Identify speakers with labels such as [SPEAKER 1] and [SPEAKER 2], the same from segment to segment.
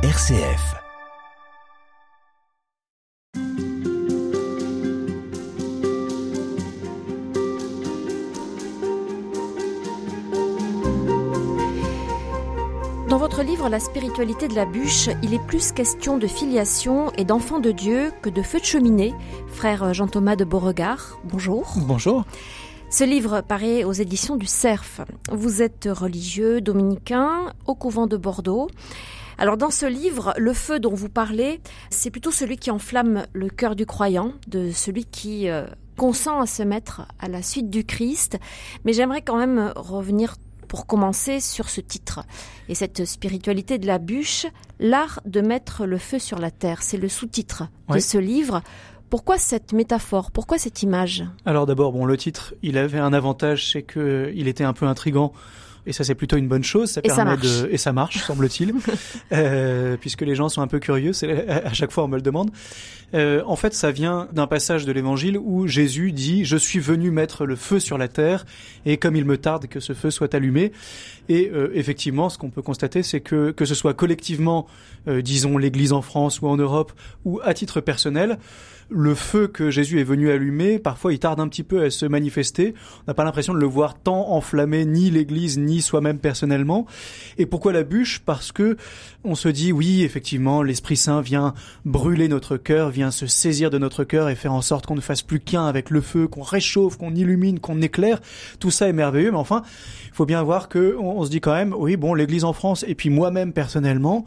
[SPEAKER 1] RCF.
[SPEAKER 2] Dans votre livre La spiritualité de la bûche, il est plus question de filiation et d'enfant de Dieu que de feu de cheminée. Frère Jean-Thomas de Beauregard, bonjour.
[SPEAKER 3] Bonjour.
[SPEAKER 2] Ce livre paraît aux éditions du Cerf. Vous êtes religieux dominicain au couvent de Bordeaux. Alors dans ce livre, le feu dont vous parlez, c'est plutôt celui qui enflamme le cœur du croyant, de celui qui euh, consent à se mettre à la suite du Christ. Mais j'aimerais quand même revenir pour commencer sur ce titre et cette spiritualité de la bûche, l'art de mettre le feu sur la terre. C'est le sous-titre de ce livre. Pourquoi cette métaphore? Pourquoi cette image?
[SPEAKER 3] Alors d'abord, bon, le titre, il avait un avantage, c'est que il était un peu intrigant. Et ça, c'est plutôt une bonne chose. Ça
[SPEAKER 2] Et ça
[SPEAKER 3] permet
[SPEAKER 2] marche.
[SPEAKER 3] de et ça marche, semble-t-il, euh, puisque les gens sont un peu curieux. C'est à chaque fois on me le demande. Euh, en fait, ça vient d'un passage de l'Évangile où Jésus dit "Je suis venu mettre le feu sur la terre, et comme il me tarde que ce feu soit allumé." Et euh, effectivement, ce qu'on peut constater, c'est que que ce soit collectivement, disons l'Église en France ou en Europe, ou à titre personnel, le feu que Jésus est venu allumer, parfois il tarde un petit peu à se manifester. On n'a pas l'impression de le voir tant enflammé, ni l'Église, ni soi-même personnellement. Et pourquoi la bûche? Parce que on se dit, oui, effectivement, l'Esprit Saint vient brûler notre cœur, vient se saisir de notre cœur et faire en sorte qu'on ne fasse plus qu'un avec le feu, qu'on réchauffe, qu'on illumine, qu'on éclaire. Tout ça est merveilleux, mais enfin, il faut bien voir que on, on se dit quand même, oui, bon, l'Église en France, et puis moi-même personnellement,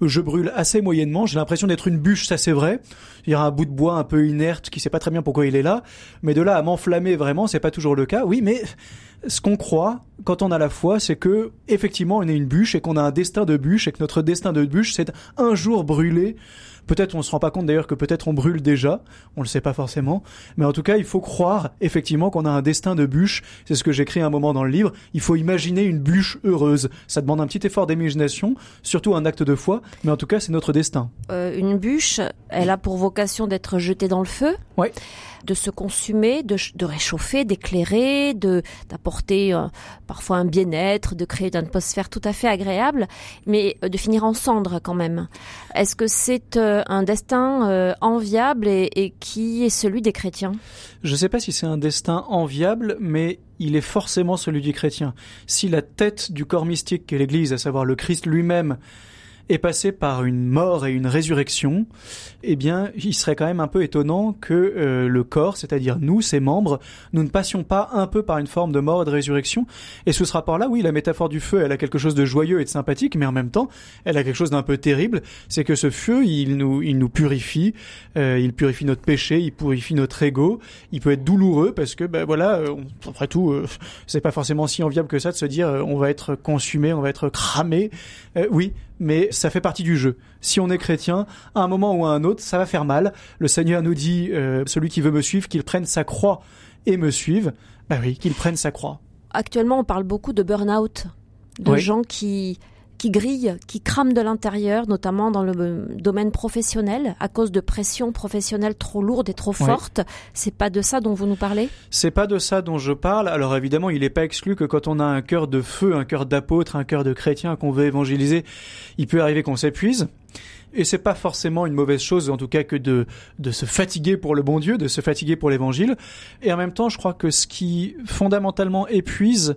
[SPEAKER 3] je brûle assez moyennement. J'ai l'impression d'être une bûche, ça c'est vrai. Il y a un bout de bois un peu inerte qui sait pas très bien pourquoi il est là. Mais de là à m'enflammer vraiment, c'est pas toujours le cas. Oui, mais ce qu'on croit quand on a la foi, c'est que effectivement on est une bûche et qu'on a un destin de bûche et que notre destin de bûche, c'est un jour brûler. Peut-être on se rend pas compte d'ailleurs que peut-être on brûle déjà, on le sait pas forcément, mais en tout cas il faut croire effectivement qu'on a un destin de bûche. C'est ce que j'écris un moment dans le livre. Il faut imaginer une bûche heureuse. Ça demande un petit effort d'imagination, surtout un acte de foi, mais en tout cas c'est notre destin.
[SPEAKER 2] Euh, Une bûche, elle a pour vocation d'être jetée dans le feu,
[SPEAKER 3] Ouais.
[SPEAKER 2] De se consumer, de, ch- de réchauffer, d'éclairer, de d'apporter euh, parfois un bien-être, de créer une atmosphère tout à fait agréable, mais euh, de finir en cendres quand même. Est-ce que c'est euh, un destin enviable et, et qui est celui des chrétiens?
[SPEAKER 3] Je ne sais pas si c'est un destin enviable, mais il est forcément celui du chrétien. Si la tête du corps mystique qu'est l'Église, à savoir le Christ lui-même, est passé par une mort et une résurrection, eh bien, il serait quand même un peu étonnant que euh, le corps, c'est-à-dire nous, ses membres, nous ne passions pas un peu par une forme de mort et de résurrection. Et sous ce rapport-là, oui, la métaphore du feu, elle a quelque chose de joyeux et de sympathique, mais en même temps, elle a quelque chose d'un peu terrible. C'est que ce feu, il nous, il nous purifie, euh, il purifie notre péché, il purifie notre ego. Il peut être douloureux parce que, ben voilà, euh, après tout, euh, c'est pas forcément si enviable que ça de se dire euh, on va être consumé, on va être cramé. Euh, oui, mais ça fait partie du jeu. Si on est chrétien, à un moment ou à un autre, ça va faire mal. Le Seigneur nous dit, euh, celui qui veut me suivre, qu'il prenne sa croix et me suive. Bah oui, qu'il prenne sa croix.
[SPEAKER 2] Actuellement, on parle beaucoup de burn-out, de
[SPEAKER 3] Oui.
[SPEAKER 2] gens qui qui grillent, qui crament de l'intérieur, notamment dans le euh, domaine professionnel, à cause de pressions professionnelles trop lourdes et trop
[SPEAKER 3] Oui.
[SPEAKER 2] fortes. C'est pas de ça dont vous nous parlez?
[SPEAKER 3] C'est pas de ça dont je parle. Alors évidemment, il n'est pas exclu que quand on a un cœur de feu, un cœur d'apôtre, un cœur de chrétien qu'on veut évangéliser, il peut arriver qu'on s'épuise. Et c'est pas forcément une mauvaise chose, en tout cas, que de, de se fatiguer pour le bon Dieu, de se fatiguer pour l'évangile. Et en même temps, je crois que ce qui fondamentalement épuise,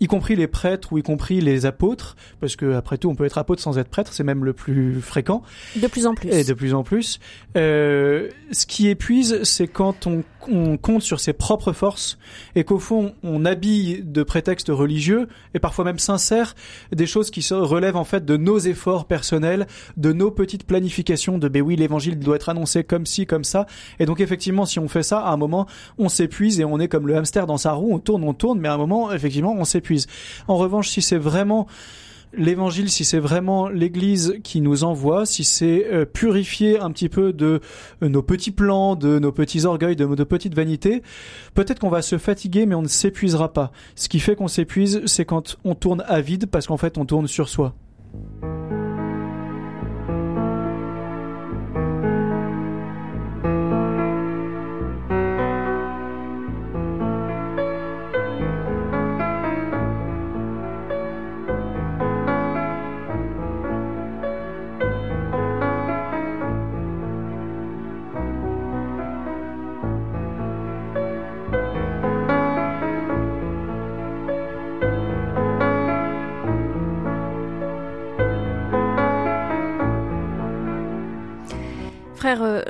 [SPEAKER 3] y compris les prêtres ou y compris les apôtres, parce que après tout, on peut être apôtre sans être prêtre, c'est même le plus fréquent.
[SPEAKER 2] De plus en plus.
[SPEAKER 3] Et de plus en plus. Euh, ce qui épuise, c'est quand on, on compte sur ses propres forces et qu'au fond, on habille de prétextes religieux et parfois même sincères des choses qui se relèvent en fait de nos efforts personnels, de nos petites planifications de ben oui, l'évangile doit être annoncé comme ci, comme ça. Et donc effectivement, si on fait ça, à un moment, on s'épuise et on est comme le hamster dans sa roue, on tourne, on tourne, mais à un moment, effectivement, on s'épuise. En revanche, si c'est vraiment l'évangile, si c'est vraiment l'Église qui nous envoie, si c'est euh, purifier un petit peu de euh, nos petits plans, de nos petits orgueils, de nos petites vanités, peut-être qu'on va se fatiguer, mais on ne s'épuisera pas. Ce qui fait qu'on s'épuise, c'est quand on tourne à vide, parce qu'en fait, on tourne sur soi.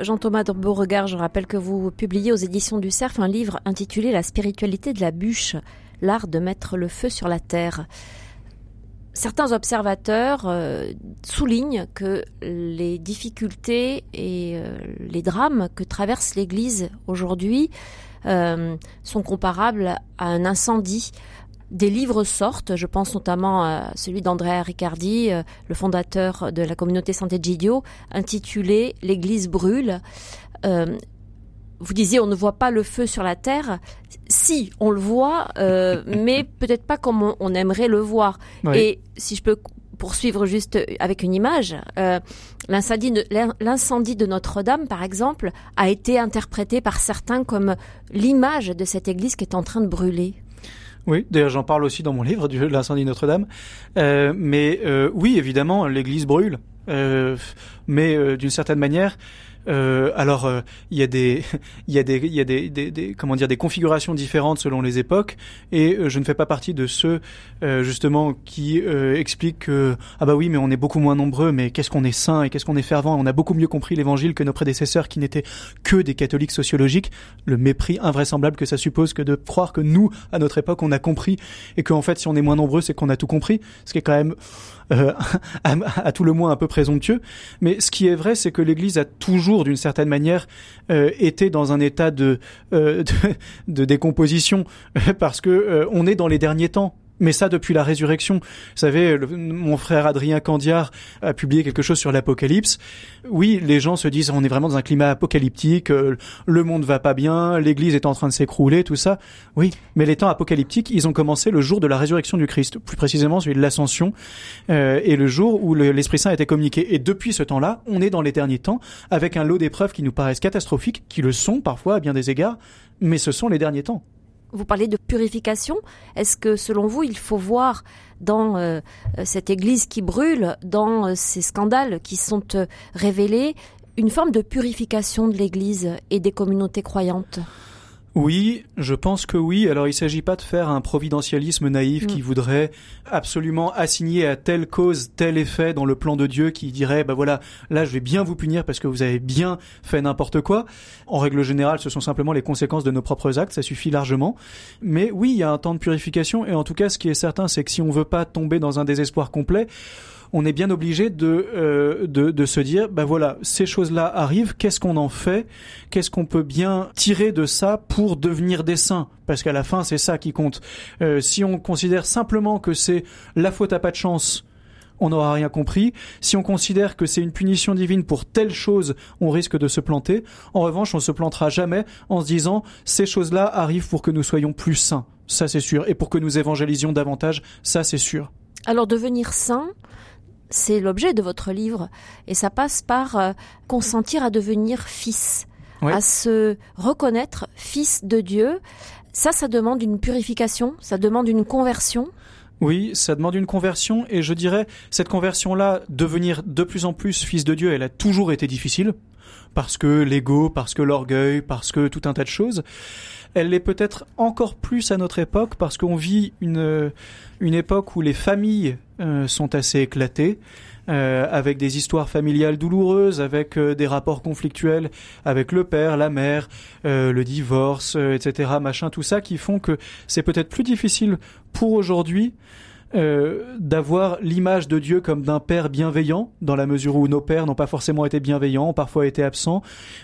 [SPEAKER 2] Jean-Thomas de Beauregard, je rappelle que vous publiez aux éditions du Cerf un livre intitulé La spiritualité de la bûche, l'art de mettre le feu sur la terre. Certains observateurs euh, soulignent que les difficultés et euh, les drames que traverse l'Église aujourd'hui sont comparables à un incendie des livres sortent, je pense notamment à celui d'Andrea Riccardi, euh, le fondateur de la communauté Santé Gidio, intitulé L'Église brûle. Euh, vous disiez on ne voit pas le feu sur la terre. Si, on le voit, euh, mais peut-être pas comme on, aimerait le voir. Et si je peux poursuivre juste avec une image, l'incendie de Notre-Dame, par exemple, a été interprété par certains comme l'image de cette église qui est en train de brûler.
[SPEAKER 3] Oui, d'ailleurs j'en parle aussi dans mon livre de l'incendie Notre-Dame. Euh, mais euh, oui, évidemment, l'église brûle. Euh, mais d'une certaine manière, euh, alors, euh, il y a des, il y a des, il y a des, des, comment dire, des configurations différentes selon les époques, et euh, je ne fais pas partie de ceux euh, justement qui expliquent que ah bah oui, mais on est beaucoup moins nombreux, mais qu'est-ce qu'on est saint et qu'est-ce qu'on est fervent, on a beaucoup mieux compris l'Évangile que nos prédécesseurs qui n'étaient que des catholiques sociologiques. Le mépris invraisemblable que ça suppose que de croire que nous, à notre époque, on a compris et qu'en fait, si on est moins nombreux, c'est qu'on a tout compris, ce qui est quand même euh, à, tout le moins un peu présomptueux. Mais ce qui est vrai, c'est que l'Église a toujours, d'une certaine manière, euh, été dans un état de, euh, de, de, décomposition, parce que on est dans les derniers temps mais ça depuis la résurrection. Vous savez, mon frère Adrien Candiard a publié quelque chose sur l'apocalypse. Oui, les gens se disent on est vraiment dans un climat apocalyptique, euh, le monde va pas bien, l'Église est en train de s'écrouler, tout ça. Oui, mais les temps apocalyptiques, ils ont commencé le jour de la résurrection du Christ, plus précisément celui de l'ascension, euh, et le jour où l'Esprit Saint a été communiqué. Et depuis ce temps-là, on est dans les derniers temps, avec un lot d'épreuves qui nous paraissent catastrophiques, qui le sont parfois à bien des égards, mais ce sont les derniers temps.
[SPEAKER 2] Vous parlez de purification. Est-ce que, selon vous, il faut voir dans euh, cette Église qui brûle, dans euh, ces scandales qui sont euh, révélés, une forme de purification de l'Église et des communautés croyantes?
[SPEAKER 3] Oui, je pense que oui. Alors il ne s'agit pas de faire un providentialisme naïf qui mm. voudrait absolument assigner à telle cause tel effet dans le plan de Dieu qui dirait bah voilà, là je vais bien vous punir parce que vous avez bien fait n'importe quoi. En règle générale, ce sont simplement les conséquences de nos propres actes, ça suffit largement. Mais oui, il y a un temps de purification et en tout cas ce qui est certain c'est que si on veut pas tomber dans un désespoir complet, on est bien obligé de, euh, de, de, se dire, ben voilà, ces choses-là arrivent, qu'est-ce qu'on en fait? Qu'est-ce qu'on peut bien tirer de ça pour devenir des saints? Parce qu'à la fin, c'est ça qui compte. Euh, si on considère simplement que c'est la faute à pas de chance, on n'aura rien compris. Si on considère que c'est une punition divine pour telle chose, on risque de se planter. En revanche, on se plantera jamais en se disant ces choses-là arrivent pour que nous soyons plus saints. Ça, c'est sûr. Et pour que nous évangélisions davantage, ça, c'est sûr.
[SPEAKER 2] Alors, devenir saint, c'est l'objet de votre livre. Et ça passe par euh, consentir à devenir fils, à se reconnaître fils de Dieu. Ça, ça demande une purification, ça demande une conversion.
[SPEAKER 3] Oui, ça demande une conversion et je dirais cette conversion-là, devenir de plus en plus fils de Dieu, elle a toujours été difficile parce que l'ego, parce que l'orgueil, parce que tout un tas de choses. Elle l'est peut-être encore plus à notre époque parce qu'on vit une, une époque où les familles euh, sont assez éclatées. Euh, avec des histoires familiales douloureuses, avec euh, des rapports conflictuels avec le père, la mère, le divorce, etc., machin, tout ça qui font que c'est peut-être plus difficile pour aujourd'hui euh, d'avoir l'image de Dieu comme d'un père bienveillant, dans la mesure où nos pères n'ont pas forcément été bienveillants, ont parfois été absents,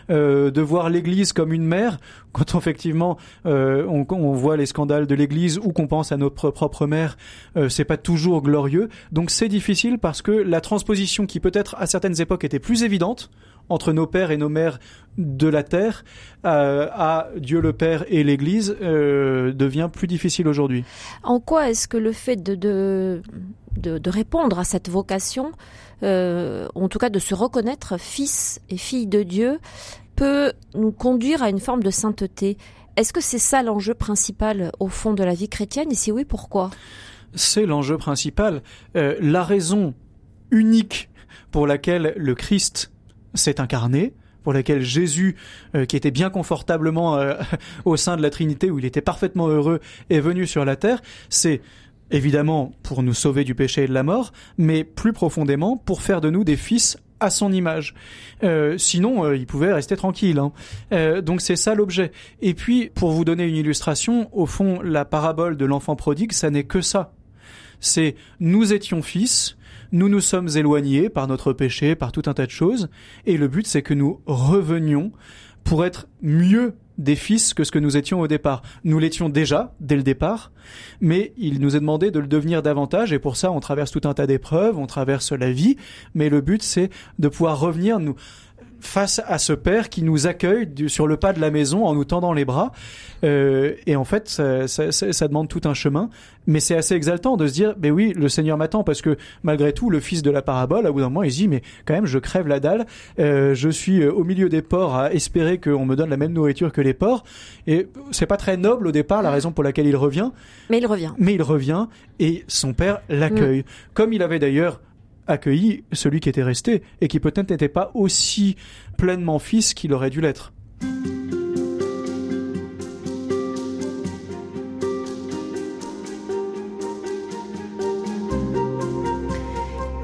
[SPEAKER 3] euh, de voir l'Église comme une mère, quand effectivement euh, on, voit les scandales de l'Église ou qu'on pense à notre propre mère, euh, c'est pas toujours glorieux. Donc c'est difficile parce que la transposition qui peut-être à certaines époques était plus évidente, entre nos pères et nos mères de la terre euh, à Dieu le Père et l'Église euh, devient plus difficile aujourd'hui.
[SPEAKER 2] En quoi est-ce que le fait de, répondre à cette vocation, en tout cas de se reconnaître fils et fille de Dieu, peut nous conduire à une forme de sainteté. Est-ce que c'est ça l'enjeu principal au fond de la vie chrétienne? Et si oui, pourquoi?
[SPEAKER 3] C'est l'enjeu principal. la raison unique pour laquelle le Christ s'est incarné, pour laquelle Jésus, euh, qui était bien confortablement euh, au sein de la Trinité, où il était parfaitement heureux, est venu sur la terre, c'est évidemment pour nous sauver du péché et de la mort, mais plus profondément pour faire de nous des fils à son image. Euh, sinon, euh, il pouvait rester tranquille. Hein. Euh, donc c'est ça l'objet. Et puis, pour vous donner une illustration, au fond, la parabole de l'enfant prodigue, ça n'est que ça. C'est nous étions fils, nous nous sommes éloignés par notre péché, par tout un tas de choses, et le but c'est que nous revenions pour être mieux des fils que ce que nous étions au départ. Nous l'étions déjà dès le départ, mais il nous est demandé de le devenir davantage et pour ça on traverse tout un tas d'épreuves, on traverse la vie, mais le but c'est de pouvoir revenir nous face à ce père qui nous accueille sur le pas de la maison en nous tendant les bras. Euh, et en fait, ça, ça, ça, demande tout un chemin, mais c'est assez exaltant de se dire, mais oui, le Seigneur m'attend parce que malgré tout, le fils de la parabole, à bout d'un moment, il se dit, mais quand même, je crève la dalle, euh, je suis euh, au milieu des porcs à espérer qu'on me donne la même nourriture que les porcs, et c'est pas très noble au départ, la raison pour laquelle il revient.
[SPEAKER 2] Mais il revient.
[SPEAKER 3] Mais il revient et son père l'accueille, mm. comme il avait d'ailleurs accueilli celui qui était resté et qui peut-être n'était pas aussi pleinement fils qu'il aurait dû l'être.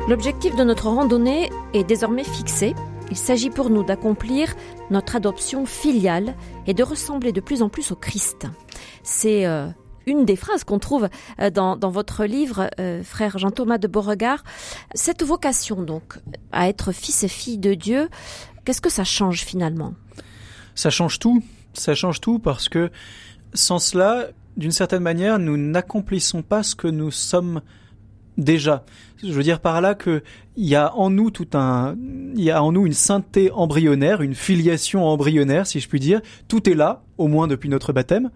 [SPEAKER 2] L'objectif de notre randonnée est désormais fixé. Il s'agit pour nous d'accomplir notre adoption filiale et de ressembler de plus en plus au Christ. C'est euh, une des phrases qu'on trouve euh, dans, votre livre, euh, frère Jean-Thomas de Beauregard. Cette vocation, donc, à être fils et fille de Dieu, qu'est-ce que ça change finalement?
[SPEAKER 3] Ça change tout. Ça change tout parce que sans cela, d'une certaine manière, nous n'accomplissons pas ce que nous sommes déjà. Je veux dire par là que il y a en nous tout un, il y a en nous une sainteté embryonnaire, une filiation embryonnaire, si je puis dire. Tout est là, au moins depuis notre baptême.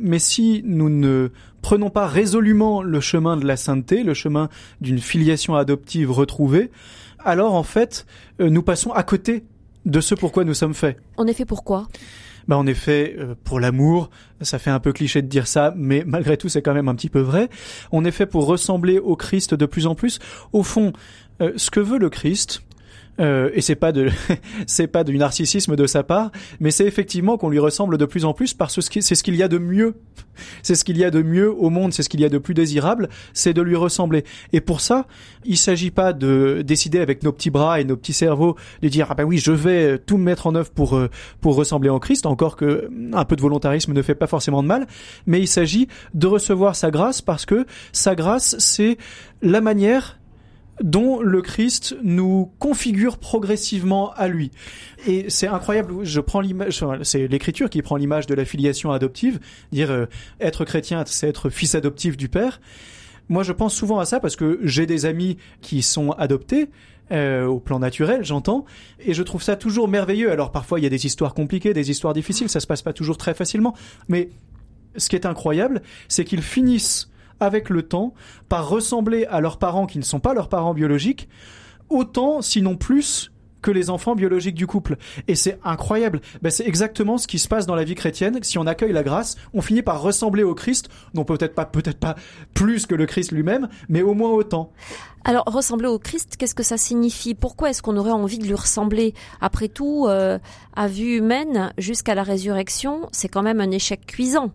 [SPEAKER 3] Mais si nous ne prenons pas résolument le chemin de la sainteté, le chemin d'une filiation adoptive retrouvée, alors en fait, euh, nous passons à côté de ce pourquoi nous sommes faits.
[SPEAKER 2] En effet, pourquoi?
[SPEAKER 3] Bah en effet, euh, pour l'amour, ça fait un peu cliché de dire ça, mais malgré tout, c'est quand même un petit peu vrai. On est fait pour ressembler au Christ de plus en plus. Au fond, euh, ce que veut le Christ, euh, et c'est pas de c'est pas du narcissisme de sa part, mais c'est effectivement qu'on lui ressemble de plus en plus parce que c'est ce qu'il y a de mieux. C'est ce qu'il y a de mieux au monde, c'est ce qu'il y a de plus désirable, c'est de lui ressembler. Et pour ça, il s'agit pas de décider avec nos petits bras et nos petits cerveaux de dire ah ben oui, je vais tout mettre en œuvre pour euh, pour ressembler en Christ, encore que un peu de volontarisme ne fait pas forcément de mal, mais il s'agit de recevoir sa grâce parce que sa grâce c'est la manière dont le Christ nous configure progressivement à lui. Et c'est incroyable, je prends l'image, c'est l'écriture qui prend l'image de la filiation adoptive, dire euh, être chrétien, c'est être fils adoptif du Père. Moi, je pense souvent à ça parce que j'ai des amis qui sont adoptés, euh, au plan naturel, j'entends, et je trouve ça toujours merveilleux. Alors parfois, il y a des histoires compliquées, des histoires difficiles, ça se passe pas toujours très facilement, mais ce qui est incroyable, c'est qu'ils finissent avec le temps, par ressembler à leurs parents qui ne sont pas leurs parents biologiques, autant, sinon plus, que les enfants biologiques du couple. Et c'est incroyable. Ben, c'est exactement ce qui se passe dans la vie chrétienne. Si on accueille la grâce, on finit par ressembler au Christ, non peut-être pas, peut-être pas plus que le Christ lui-même, mais au moins autant.
[SPEAKER 2] Alors, ressembler au Christ, qu'est-ce que ça signifie? Pourquoi est-ce qu'on aurait envie de lui ressembler? Après tout, euh, à vue humaine, jusqu'à la résurrection, c'est quand même un échec cuisant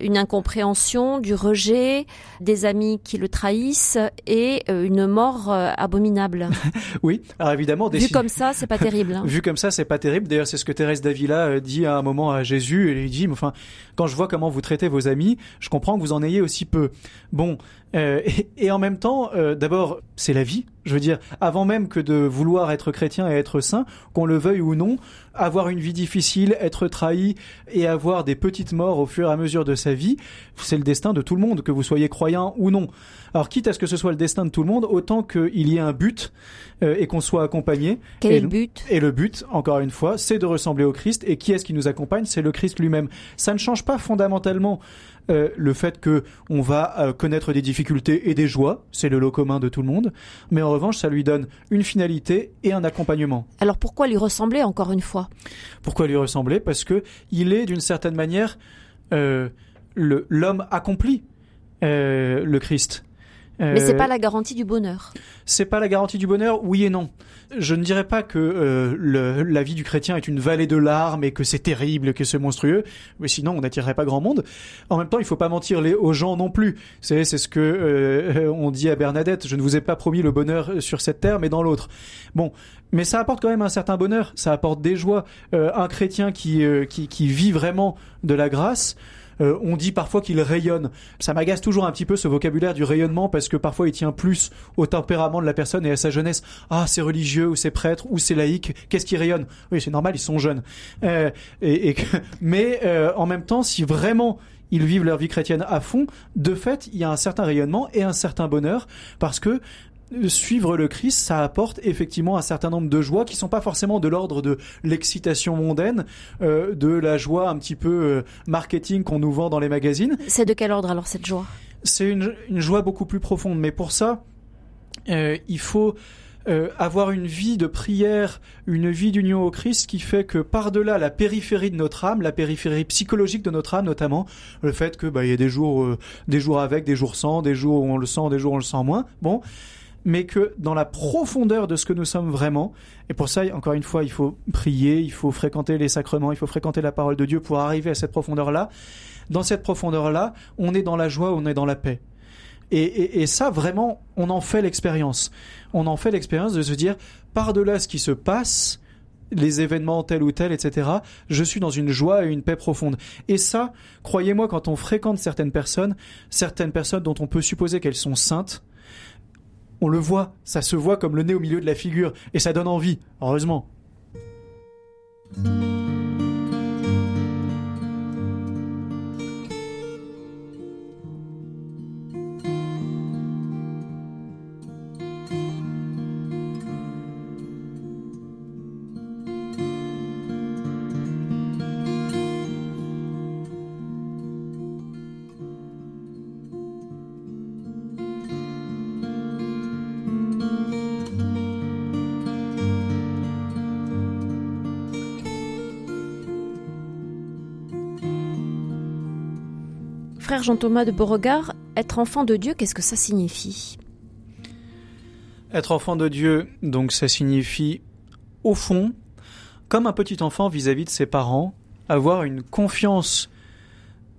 [SPEAKER 2] une incompréhension, du rejet, des amis qui le trahissent et euh, une mort euh, abominable.
[SPEAKER 3] oui, alors évidemment.
[SPEAKER 2] Vu comme ça, c'est pas terrible. Hein.
[SPEAKER 3] Vu comme ça, c'est pas terrible. D'ailleurs, c'est ce que Thérèse d'Avila euh, dit à un moment à Jésus. Elle lui dit, enfin, quand je vois comment vous traitez vos amis, je comprends que vous en ayez aussi peu. Bon, euh, et, en même temps, euh, d'abord, c'est la vie. Je veux dire, avant même que de vouloir être chrétien et être saint, qu'on le veuille ou non, avoir une vie difficile, être trahi et avoir des petites morts au fur et à mesure de sa vie, c'est le destin de tout le monde, que vous soyez croyant ou non. Alors, quitte à ce que ce soit le destin de tout le monde, autant qu'il y ait un but euh, et qu'on soit accompagné.
[SPEAKER 2] Quel est le but?
[SPEAKER 3] Et le but, encore une fois, c'est de ressembler au Christ. Et qui est-ce qui nous accompagne? C'est le Christ lui-même. Ça ne change pas fondamentalement euh, le fait que on va euh, connaître des difficultés et des joies, c'est le lot commun de tout le monde, mais en revanche, ça lui donne une finalité et un accompagnement.
[SPEAKER 2] Alors pourquoi lui ressembler encore une fois?
[SPEAKER 3] Pourquoi lui ressembler? Parce que il est d'une certaine manière euh, l'homme accompli, le Christ.
[SPEAKER 2] Mais c'est pas la garantie du bonheur.
[SPEAKER 3] C'est pas la garantie du bonheur, oui et non. Je ne dirais pas que le, la vie du chrétien est une vallée de larmes et que c'est terrible, que c'est monstrueux. Mais sinon, on n'attirerait pas grand monde. En même temps, il faut pas mentir les, aux gens non plus. C'est c'est ce que on dit à Bernadette. Je ne vous ai pas promis le bonheur sur cette terre, mais dans l'autre. Bon, mais ça apporte quand même un certain bonheur. Ça apporte des joies. un chrétien qui, qui qui vit vraiment de la grâce euh, on dit parfois qu'il rayonne. Ça m'agace toujours un petit peu ce vocabulaire du rayonnement parce que parfois il tient plus au tempérament de la personne et à sa jeunesse. Ah, c'est religieux ou c'est prêtre ou c'est laïque. Qu'est-ce qui rayonne? Oui, c'est normal, ils sont jeunes. Euh, et, mais euh, en même temps, si vraiment ils vivent leur vie chrétienne à fond, de fait, il y a un certain rayonnement et un certain bonheur parce que suivre le Christ, ça apporte effectivement un certain nombre de joies qui sont pas forcément de l'ordre de l'excitation mondaine, euh, de la joie un petit peu euh, marketing qu'on nous vend dans les magazines.
[SPEAKER 2] C'est de quel ordre alors cette joie?
[SPEAKER 3] C'est une, joie beaucoup plus profonde, mais pour ça, euh, il faut avoir une vie de prière, une vie d'union au Christ qui fait que par-delà la périphérie de notre âme, la périphérie psychologique de notre âme notamment, le fait que bah il y a des jours des jours avec, des jours sans, des jours où on le sent, des jours où on le sent moins. Bon, mais que dans la profondeur de ce que nous sommes vraiment, et pour ça, encore une fois, il faut prier, il faut fréquenter les sacrements, il faut fréquenter la parole de Dieu pour arriver à cette profondeur-là. Dans cette profondeur-là, on est dans la joie, on est dans la paix. Et, ça, vraiment, on en fait l'expérience. On en fait l'expérience de se dire, par-delà ce qui se passe, les événements tels ou tels, etc., je suis dans une joie et une paix profonde. Et ça, croyez-moi, quand on fréquente certaines personnes, certaines personnes dont on peut supposer qu'elles sont saintes, on le voit, ça se voit comme le nez au milieu de la figure, et ça donne envie, heureusement.
[SPEAKER 2] Frère Jean-Thomas de Beauregard, être enfant de Dieu, qu'est-ce que ça signifie?
[SPEAKER 3] Être enfant de Dieu, donc ça signifie, au fond, comme un petit enfant vis-à-vis de ses parents, avoir une confiance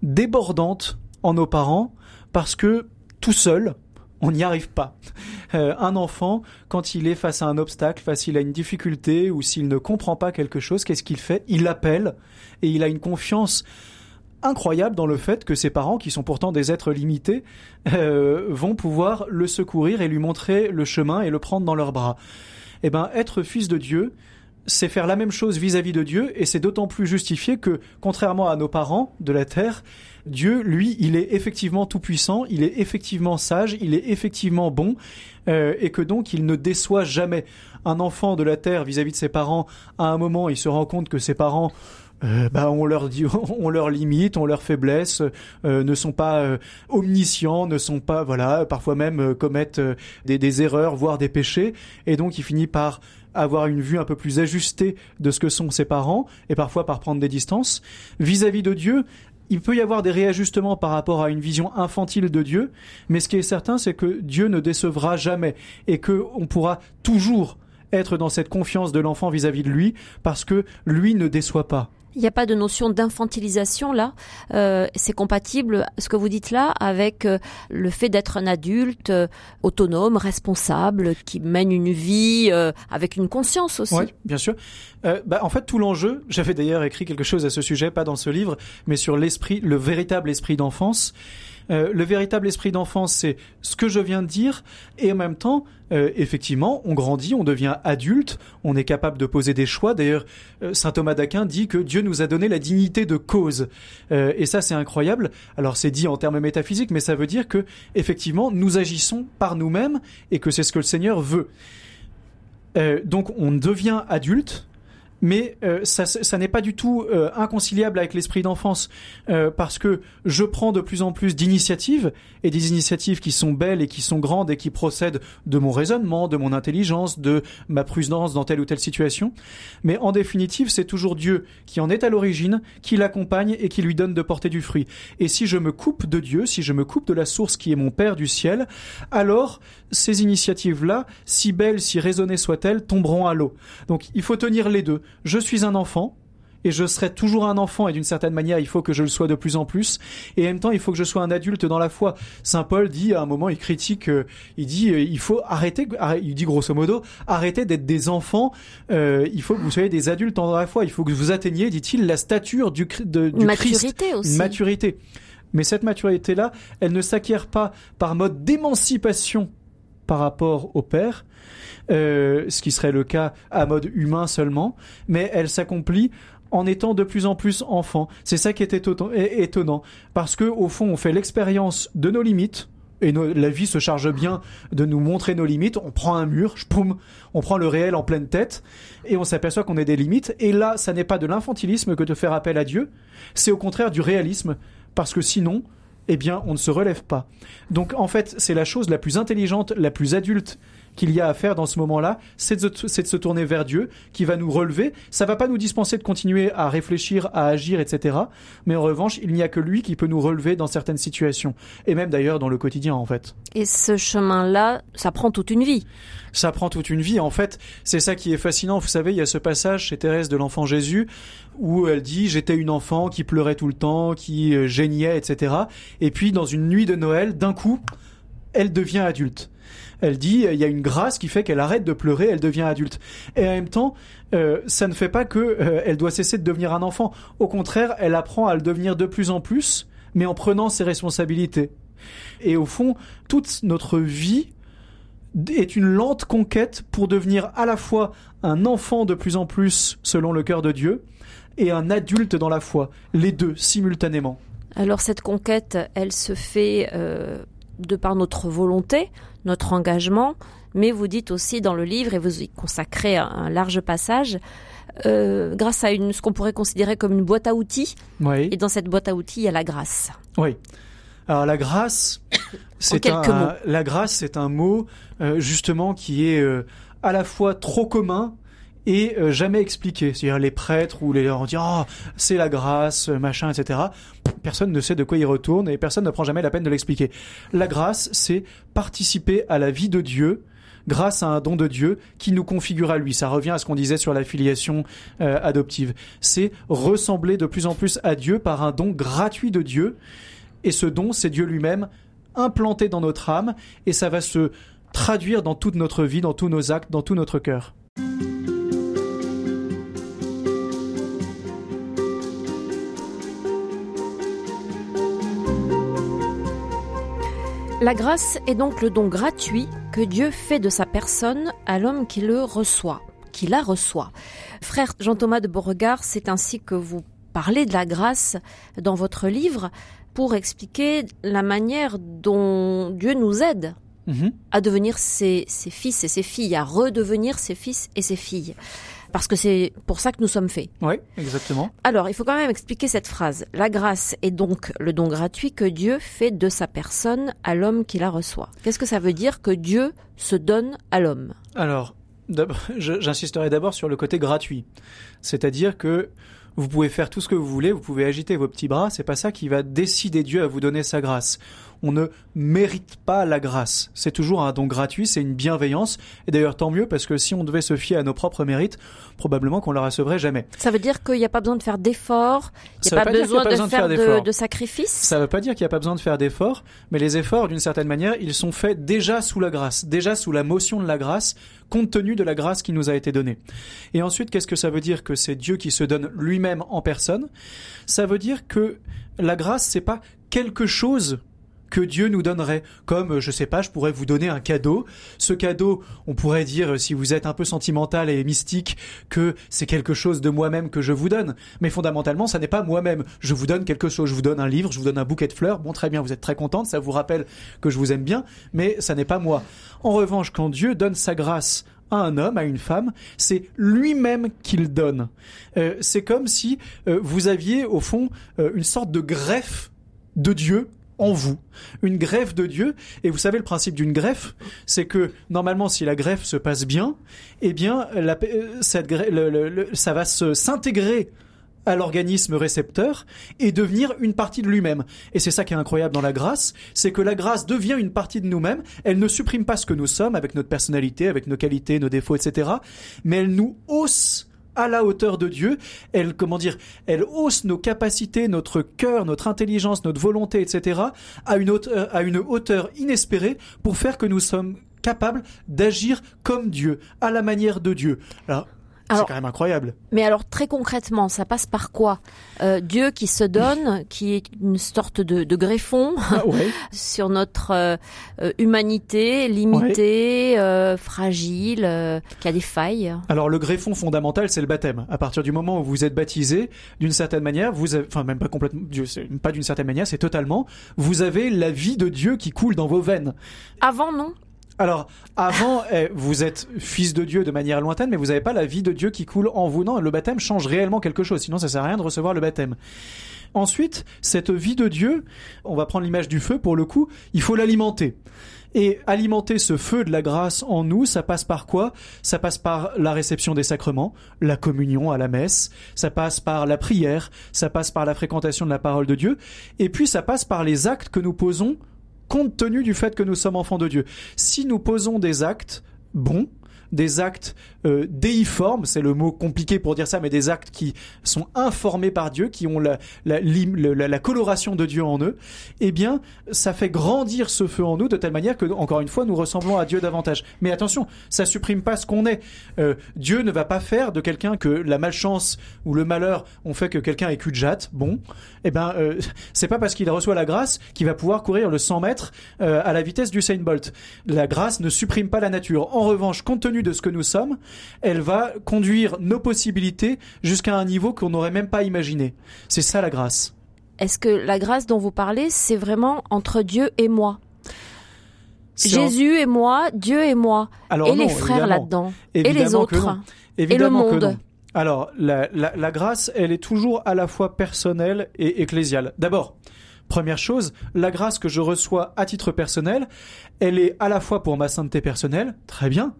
[SPEAKER 3] débordante en nos parents, parce que tout seul, on n'y arrive pas. Euh, un enfant, quand il est face à un obstacle, face à une difficulté, ou s'il ne comprend pas quelque chose, qu'est-ce qu'il fait? Il appelle, et il a une confiance incroyable dans le fait que ses parents, qui sont pourtant des êtres limités, euh, vont pouvoir le secourir et lui montrer le chemin et le prendre dans leurs bras. Eh ben, être fils de Dieu, c'est faire la même chose vis-à-vis de Dieu, et c'est d'autant plus justifié que, contrairement à nos parents de la terre, Dieu, lui, il est effectivement tout puissant, il est effectivement sage, il est effectivement bon, euh, et que donc il ne déçoit jamais. Un enfant de la terre vis-à-vis de ses parents, à un moment, il se rend compte que ses parents euh, bah, on leur dit, on leur limite, on leur faiblesse, euh, ne sont pas euh, omniscients, ne sont pas, voilà, parfois même commettent des, des, erreurs, voire des péchés, et donc il finit par avoir une vue un peu plus ajustée de ce que sont ses parents, et parfois par prendre des distances. Vis-à-vis de Dieu, il peut y avoir des réajustements par rapport à une vision infantile de Dieu, mais ce qui est certain, c'est que Dieu ne décevra jamais, et que on pourra toujours être dans cette confiance de l'enfant vis-à-vis de lui, parce que lui ne déçoit pas.
[SPEAKER 2] Il n'y a pas de notion d'infantilisation là. Euh, c'est compatible, ce que vous dites là, avec euh, le fait d'être un adulte euh, autonome, responsable, qui mène une vie avec une conscience aussi.
[SPEAKER 3] Oui, bien sûr. Bah, en fait, tout l'enjeu, j'avais d'ailleurs écrit quelque chose à ce sujet, pas dans ce livre, mais sur l'esprit, le véritable esprit d'enfance. Euh, le véritable esprit d'enfance, c'est ce que je viens de dire, et en même temps, euh, effectivement, on grandit, on devient adulte, on est capable de poser des choix. D'ailleurs, euh, saint Thomas d'Aquin dit que Dieu nous a donné la dignité de cause, et ça, c'est incroyable. Alors, c'est dit en termes métaphysiques, mais ça veut dire que effectivement, nous agissons par nous-mêmes et que c'est ce que le Seigneur veut. donc, on devient adulte mais euh, ça, ça n'est pas du tout euh, inconciliable avec l'esprit d'enfance, euh, parce que je prends de plus en plus d'initiatives, et des initiatives qui sont belles et qui sont grandes et qui procèdent de mon raisonnement, de mon intelligence, de ma prudence dans telle ou telle situation, mais en définitive, c'est toujours Dieu qui en est à l'origine, qui l'accompagne et qui lui donne de porter du fruit. Et si je me coupe de Dieu, si je me coupe de la source qui est mon Père du ciel, alors ces initiatives-là, si belles, si raisonnées soient-elles, tomberont à l'eau. Donc il faut tenir les deux. Je suis un enfant, et je serai toujours un enfant. Et d'une certaine manière il faut que je le sois de plus en plus. Et en même temps il faut que je sois un adulte dans la foi. Saint Paul dit à un moment il critique euh, il dit euh, il faut arrêter il dit grosso modo arrêtez d'être des enfants euh, il faut que vous soyez des adultes dans la foi. Il faut que vous atteigniez dit-il la stature du, de, du
[SPEAKER 2] maturité
[SPEAKER 3] Christ
[SPEAKER 2] aussi.
[SPEAKER 3] maturité. Mais cette maturité là elle ne s'acquiert pas par mode d'émancipation par rapport au Père, euh, ce qui serait le cas à mode humain seulement, mais elle s'accomplit en étant de plus en plus enfant. C'est ça qui est étonnant, parce que au fond, on fait l'expérience de nos limites. Et la vie se charge bien de nous montrer nos limites. On prend un mur, poum, on prend le réel en pleine tête, et on s'aperçoit qu'on est des limites. Et là, ça n'est pas de l'infantilisme que de faire appel à Dieu, c'est au contraire du réalisme, parce que sinon, eh bien, on ne se relève pas. Donc, en fait, c'est la chose la plus intelligente, la plus adulte qu'il y a à faire dans ce moment-là, c'est de, de, se tourner vers Dieu, qui va nous relever. Ça va pas nous dispenser de continuer à réfléchir, à agir, etc. Mais en revanche, il n'y a que lui qui peut nous relever dans certaines situations. Et même d'ailleurs dans le quotidien, en fait.
[SPEAKER 2] Et ce chemin-là, ça prend toute une vie.
[SPEAKER 3] Ça prend toute une vie. En fait, c'est ça qui est fascinant. Vous savez, il y a ce passage chez Thérèse de l'enfant Jésus où elle dit j'étais une enfant qui pleurait tout le temps, qui euh, geignait, etc. Et puis dans une nuit de Noël, d'un coup, elle devient adulte. Elle dit il y a une grâce qui fait qu'elle arrête de pleurer, elle devient adulte. Et en même temps, euh, ça ne fait pas que euh, elle doit cesser de devenir un enfant. Au contraire, elle apprend à le devenir de plus en plus, mais en prenant ses responsabilités. Et au fond, toute notre vie est une lente conquête pour devenir à la fois un enfant de plus en plus selon le cœur de Dieu et un adulte dans la foi, les deux simultanément.
[SPEAKER 2] Alors cette conquête, elle se fait euh, de par notre volonté, notre engagement, mais vous dites aussi dans le livre, et vous y consacrez un large passage, euh, grâce à une, ce qu'on pourrait considérer comme une boîte à outils.
[SPEAKER 3] Oui.
[SPEAKER 2] Et dans cette boîte à outils, il y a la grâce.
[SPEAKER 3] Oui. Alors la grâce, c'est un, la grâce, c'est un mot euh, justement qui est euh, à la fois trop commun et euh, jamais expliqué. C'est-à-dire les prêtres ou les gens disent ah c'est la grâce, machin, etc. Personne ne sait de quoi il retourne et personne ne prend jamais la peine de l'expliquer. La grâce, c'est participer à la vie de Dieu grâce à un don de Dieu qui nous configure à lui. Ça revient à ce qu'on disait sur la filiation euh, adoptive. C'est ressembler de plus en plus à Dieu par un don gratuit de Dieu. Et ce don, c'est Dieu lui-même implanté dans notre âme et ça va se traduire dans toute notre vie, dans tous nos actes, dans tout notre cœur.
[SPEAKER 2] La grâce est donc le don gratuit que Dieu fait de sa personne à l'homme qui le reçoit, qui la reçoit. Frère Jean-Thomas de Beauregard, c'est ainsi que vous parlez de la grâce dans votre livre pour expliquer la manière dont Dieu nous aide
[SPEAKER 3] Mhm.
[SPEAKER 2] à devenir ses, ses fils et ses filles, à redevenir ses fils et ses filles. Parce que c'est pour ça que nous sommes faits.
[SPEAKER 3] Oui, exactement.
[SPEAKER 2] Alors, il faut quand même expliquer cette phrase. La grâce est donc le don gratuit que Dieu fait de sa personne à l'homme qui la reçoit. Qu'est-ce que ça veut dire que Dieu se donne à l'homme?
[SPEAKER 3] Alors, j'insisterai d'abord sur le côté gratuit. C'est-à-dire que vous pouvez faire tout ce que vous voulez, vous pouvez agiter vos petits bras, c'est pas ça qui va décider Dieu à vous donner sa grâce. On ne mérite pas la grâce. C'est toujours un don gratuit, c'est une bienveillance. Et d'ailleurs, tant mieux, parce que si on devait se fier à nos propres mérites, probablement qu'on la recevrait jamais.
[SPEAKER 2] Ça veut dire qu'il n'y a pas besoin de faire d'efforts, il n'y a
[SPEAKER 3] pas
[SPEAKER 2] besoin de faire de, de sacrifices.
[SPEAKER 3] Ça veut pas dire qu'il n'y a pas besoin de faire d'efforts, mais les efforts, d'une certaine manière, ils sont faits déjà sous la grâce, déjà sous la motion de la grâce, compte tenu de la grâce qui nous a été donnée. Et ensuite, qu'est-ce que ça veut dire que c'est Dieu qui se donne lui-même en personne? Ça veut dire que la grâce, c'est pas quelque chose que Dieu nous donnerait. Comme, euh, je sais pas, je pourrais vous donner un cadeau. Ce cadeau, on pourrait dire, euh, si vous êtes un peu sentimental et mystique, que c'est quelque chose de moi-même que je vous donne. Mais fondamentalement, ça n'est pas moi-même. Je vous donne quelque chose. Je vous donne un livre, je vous donne un bouquet de fleurs. Bon, très bien, vous êtes très contente, ça vous rappelle que je vous aime bien, mais ça n'est pas moi. En revanche, quand Dieu donne sa grâce à un homme, à une femme, c'est lui-même qu'il donne. Euh, c'est comme si vous aviez au fond une sorte de greffe de Dieu en vous, une greffe de Dieu. Et vous savez le principe d'une greffe, c'est que normalement, si la greffe se passe bien, eh bien, la, cette, ça va s'intégrer à l'organisme récepteur et devenir une partie de lui-même. Et c'est ça qui est incroyable dans la grâce, c'est que la grâce devient une partie de nous-mêmes, elle ne supprime pas ce que nous sommes avec notre personnalité, avec nos qualités, nos défauts, etc., mais elle nous hausse à la hauteur de Dieu, elle, comment dire, elle hausse nos capacités, notre cœur, notre intelligence, notre volonté, etc., à une hauteur, à une hauteur inespérée pour faire que nous sommes capables d'agir comme Dieu, à la manière de Dieu. C'est quand même incroyable.
[SPEAKER 2] Mais alors très concrètement, ça passe par quoi? Euh, Dieu qui se donne, qui est une sorte de, de greffon ah, sur notre euh, euh, humanité limitée, euh, fragile, qui a des failles.
[SPEAKER 3] Alors le greffon fondamental, c'est le baptême. À partir du moment où vous êtes baptisé, d'une certaine manière, vous avez, enfin même pas complètement, pas d'une certaine manière, c'est totalement, vous avez la vie de Dieu qui coule dans vos veines.
[SPEAKER 2] Avant non?
[SPEAKER 3] Alors, avant, eh, vous êtes fils de Dieu de manière lointaine, mais vous n'avez pas la vie de Dieu qui coule en vous. Non, le baptême change réellement quelque chose, sinon ça sert à rien de recevoir le baptême. Ensuite, cette vie de Dieu, on va prendre l'image du feu pour le coup, il faut l'alimenter. Et alimenter ce feu de la grâce en nous, ça passe par quoi? Ça passe par la réception des sacrements, la communion à la messe, ça passe par la prière, ça passe par la fréquentation de la parole de Dieu, et puis ça passe par les actes que nous posons compte tenu du fait que nous sommes enfants de Dieu. Si nous posons des actes bons, des actes euh, déiformes, c'est le mot compliqué pour dire ça, mais des actes qui sont informés par Dieu, qui ont la, coloration de Dieu en eux, eh bien, ça fait grandir ce feu en nous de telle manière que, encore une fois, nous ressemblons à Dieu davantage. Mais attention, ça supprime pas ce qu'on est. Euh, Dieu ne va pas faire de quelqu'un que la malchance ou le malheur ont fait que quelqu'un est cul de jatte. Bon, eh ben, euh, c'est pas parce qu'il reçoit la grâce qu'il va pouvoir courir le 100 mètres euh, à la vitesse du Saint Bolt. La grâce ne supprime pas la nature. En revanche, compte tenu de ce que nous sommes, elle va conduire nos possibilités jusqu'à un niveau qu'on n'aurait même pas imaginé. C'est ça la grâce.
[SPEAKER 2] Est-ce que la grâce dont vous parlez, c'est vraiment entre Dieu et moi? Jésus et moi, Dieu et moi, et les frères là-dedans, et les autres, et le monde.
[SPEAKER 3] Alors, la, la, grâce, elle est toujours à la fois personnelle et ecclésiale. D'abord, Première chose, la grâce que je reçois à titre personnel, elle est à la fois pour ma sainteté personnelle, très bien,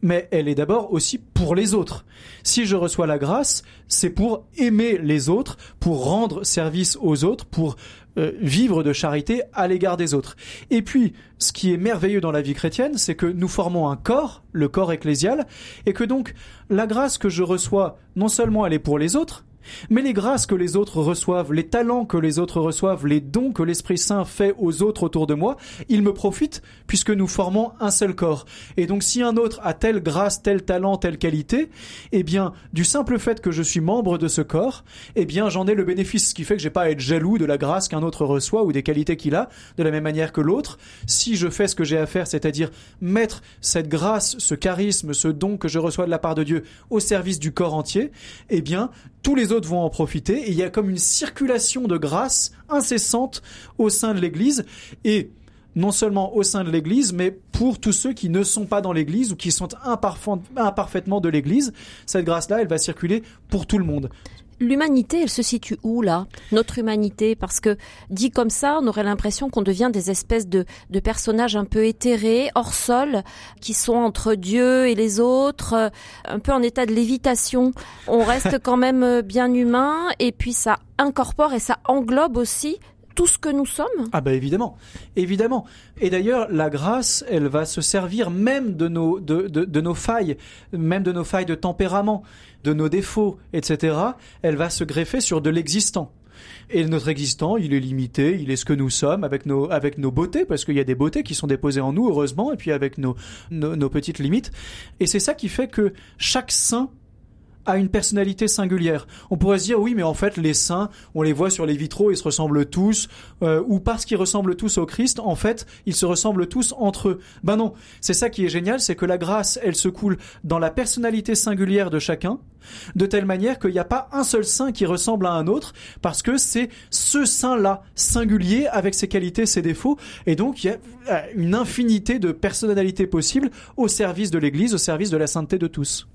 [SPEAKER 3] mais elle est d'abord aussi pour les autres. Si je reçois la grâce, c'est pour aimer les autres, pour rendre service aux autres, pour euh, vivre de charité à l'égard des autres. Et puis, ce qui est merveilleux dans la vie chrétienne, c'est que nous formons un corps, le corps ecclésial, et que donc la grâce que je reçois, non seulement elle est pour les autres, mais les grâces que les autres reçoivent, les talents que les autres reçoivent, les dons que l'Esprit Saint fait aux autres autour de moi, ils me profitent puisque nous formons un seul corps. Et donc si un autre a telle grâce, tel talent, telle qualité, eh bien, du simple fait que je suis membre de ce corps, eh bien, j'en ai le bénéfice, ce qui fait que j'ai pas à être jaloux de la grâce qu'un autre reçoit ou des qualités qu'il a, de la même manière que l'autre. Si je fais ce que j'ai à faire, c'est-à-dire mettre cette grâce, ce charisme, ce don que je reçois de la part de Dieu au service du corps entier, eh bien, tous les autres vont en profiter. Et il y a comme une circulation de grâce incessante au sein de l'Église. Et non seulement au sein de l'Église, mais pour tous ceux qui ne sont pas dans l'Église ou qui sont imparfaitement de l'Église, cette grâce-là, elle va circuler pour tout le monde
[SPEAKER 2] l'humanité, elle se situe où là? Notre humanité, parce que dit comme ça, on aurait l'impression qu'on devient des espèces de, de, personnages un peu éthérés, hors sol, qui sont entre Dieu et les autres, euh, un peu en état de lévitation. On reste quand même euh, bien humain, et puis ça incorpore et ça englobe aussi tout ce que nous sommes?
[SPEAKER 3] Ah bah évidemment, évidemment. Et d'ailleurs, la grâce, elle va se servir même de nos, de, de, de, nos failles, même de nos failles de tempérament, de nos défauts, etc. Elle va se greffer sur de l'existant. Et notre existant, il est limité, il est ce que nous sommes avec nos, avec nos beautés, parce qu'il y a des beautés qui sont déposées en nous, heureusement, et puis avec nos, nos petites limites. Et c'est ça qui fait que chaque saint a une personnalité singulière. On pourrait se dire oui, mais en fait les saints, on les voit sur les vitraux, ils se ressemblent tous, euh, ou parce qu'ils ressemblent tous au Christ, en fait, ils se ressemblent tous entre eux. Ben non, c'est ça qui est génial, c'est que la grâce, elle se coule dans la personnalité singulière de chacun, de telle manière qu'il n'y a pas un seul saint qui ressemble à un autre, parce que c'est ce saint-là singulier avec ses qualités, ses défauts, et donc il y a euh, une infinité de personnalités possibles au service de l'Église, au service de la sainteté de tous.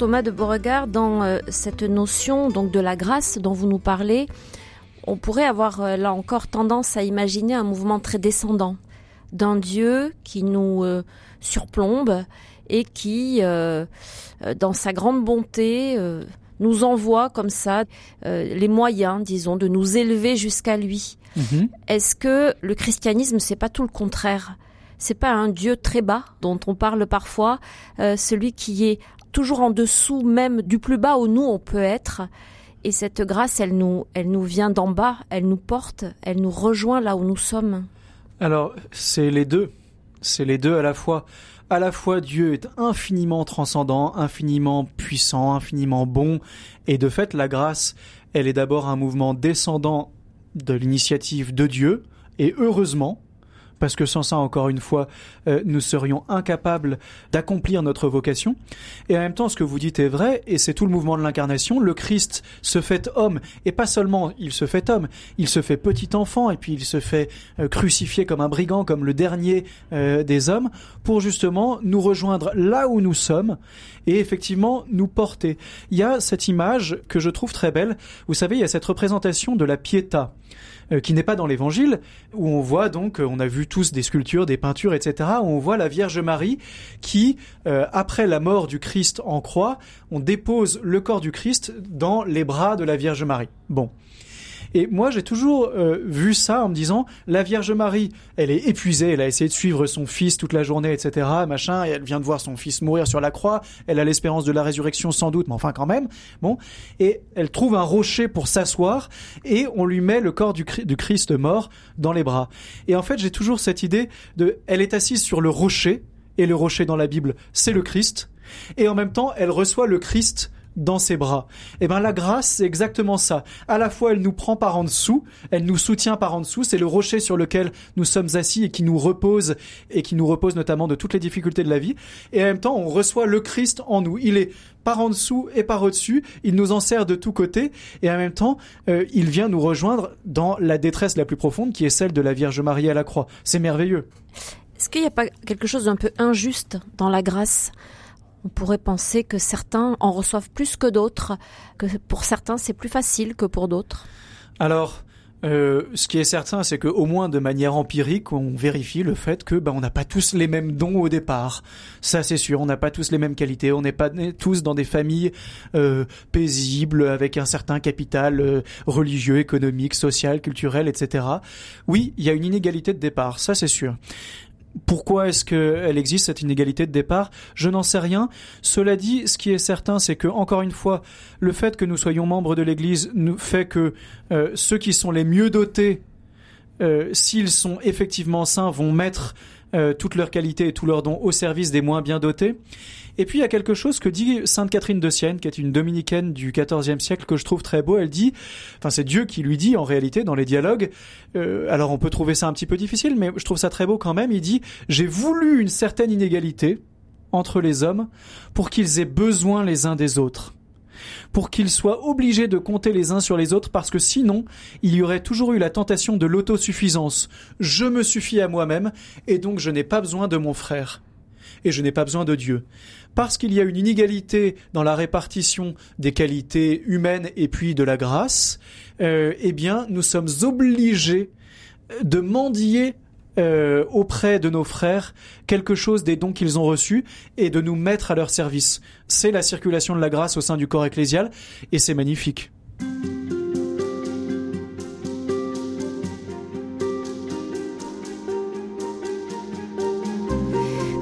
[SPEAKER 2] Jean-Thomas de Beauregard, dans euh, cette notion donc de la grâce dont vous nous parlez, on pourrait avoir euh, là encore tendance à imaginer un mouvement très descendant d'un Dieu qui nous euh, surplombe et qui, dans sa grande bonté, nous envoie comme ça les moyens, disons, de nous élever jusqu'à lui. Mm-hmm. Est-ce que le christianisme, c'est pas tout le contraire? C'est pas un Dieu très bas dont on parle parfois, celui qui est toujours en dessous même du plus bas où nous on peut être. Et cette grâce, elle nous, elle nous vient d'en bas, elle nous porte, elle nous rejoint là où nous sommes.
[SPEAKER 3] Alors, c'est les deux. C'est les deux à la fois. À la fois, Dieu est infiniment transcendant, infiniment puissant, infiniment bon. Et de fait, la grâce, elle est d'abord un mouvement descendant de l'initiative de Dieu. Et heureusement, parce que sans ça, encore une fois, euh, nous serions incapables d'accomplir notre vocation. Et en même temps, ce que vous dites est vrai, et c'est tout le mouvement de l'incarnation. Le Christ se fait homme, et pas seulement il se fait homme, il se fait petit enfant, et puis il se fait euh, crucifier comme un brigand, comme le dernier euh, des hommes, pour justement nous rejoindre là où nous sommes, et effectivement nous porter. Il y a cette image que je trouve très belle. Vous savez, il y a cette représentation de la Pietà. Euh, qui n'est pas dans l'Évangile, où on voit donc, euh, on a vu tous des sculptures, des peintures, etc., où on voit la Vierge Marie qui, euh, après la mort du Christ en croix, on dépose le corps du Christ dans les bras de la Vierge Marie. Bon. Et moi, j'ai toujours euh, vu ça en me disant, la Vierge Marie, elle est épuisée, elle a essayé de suivre son fils toute la journée, etc., machin, et elle vient de voir son fils mourir sur la croix, elle a l'espérance de la résurrection sans doute, mais enfin quand même, bon, et elle trouve un rocher pour s'asseoir, et on lui met le corps du, du Christ mort dans les bras. Et en fait, j'ai toujours cette idée de, elle est assise sur le rocher, et le rocher dans la Bible, c'est le Christ, et en même temps, elle reçoit le Christ dans ses bras. Eh ben la grâce, c'est exactement ça. À la fois, elle nous prend par en dessous, elle nous soutient par en dessous, c'est le rocher sur lequel nous sommes assis et qui nous repose et qui nous repose notamment de toutes les difficultés de la vie. Et en même temps, on reçoit le Christ en nous. Il est par en dessous et par au-dessus, il nous en sert de tous côtés et en même temps, euh, il vient nous rejoindre dans la détresse la plus profonde qui est celle de la Vierge Marie à la croix. C'est merveilleux.
[SPEAKER 2] Est-ce qu'il n'y a pas quelque chose d'un peu injuste dans la grâce? On pourrait penser que certains en reçoivent plus que d'autres, que pour certains c'est plus facile que pour d'autres.
[SPEAKER 3] Alors, euh, ce qui est certain, c'est qu'au moins de manière empirique, on vérifie le fait que ben, on n'a pas tous les mêmes dons au départ. Ça, c'est sûr. On n'a pas tous les mêmes qualités. On n'est pas tous dans des familles euh, paisibles avec un certain capital euh, religieux, économique, social, culturel, etc. Oui, il y a une inégalité de départ. Ça, c'est sûr. Pourquoi est-ce qu'elle existe cette inégalité de départ? Je n'en sais rien. Cela dit, ce qui est certain, c'est que encore une fois, le fait que nous soyons membres de l'Église nous fait que euh, ceux qui sont les mieux dotés, euh, s'ils sont effectivement saints, vont mettre euh, toutes leurs qualités et tous leurs dons au service des moins bien dotés. Et puis il y a quelque chose que dit Sainte Catherine de Sienne, qui est une dominicaine du XIVe siècle, que je trouve très beau. Elle dit, enfin c'est Dieu qui lui dit en réalité dans les dialogues. Euh, alors on peut trouver ça un petit peu difficile, mais je trouve ça très beau quand même. Il dit, j'ai voulu une certaine inégalité entre les hommes pour qu'ils aient besoin les uns des autres pour qu'ils soient obligés de compter les uns sur les autres parce que sinon, il y aurait toujours eu la tentation de l'autosuffisance. Je me suffis à moi-même et donc je n'ai pas besoin de mon frère. et je n'ai pas besoin de Dieu. Parce qu'il y a une inégalité dans la répartition des qualités humaines et puis de la grâce, euh, eh bien, nous sommes obligés de mendier euh, auprès de nos frères quelque chose des dons qu'ils ont reçus et de nous mettre à leur service. C'est la circulation de la grâce au sein du corps ecclésial et c'est magnifique.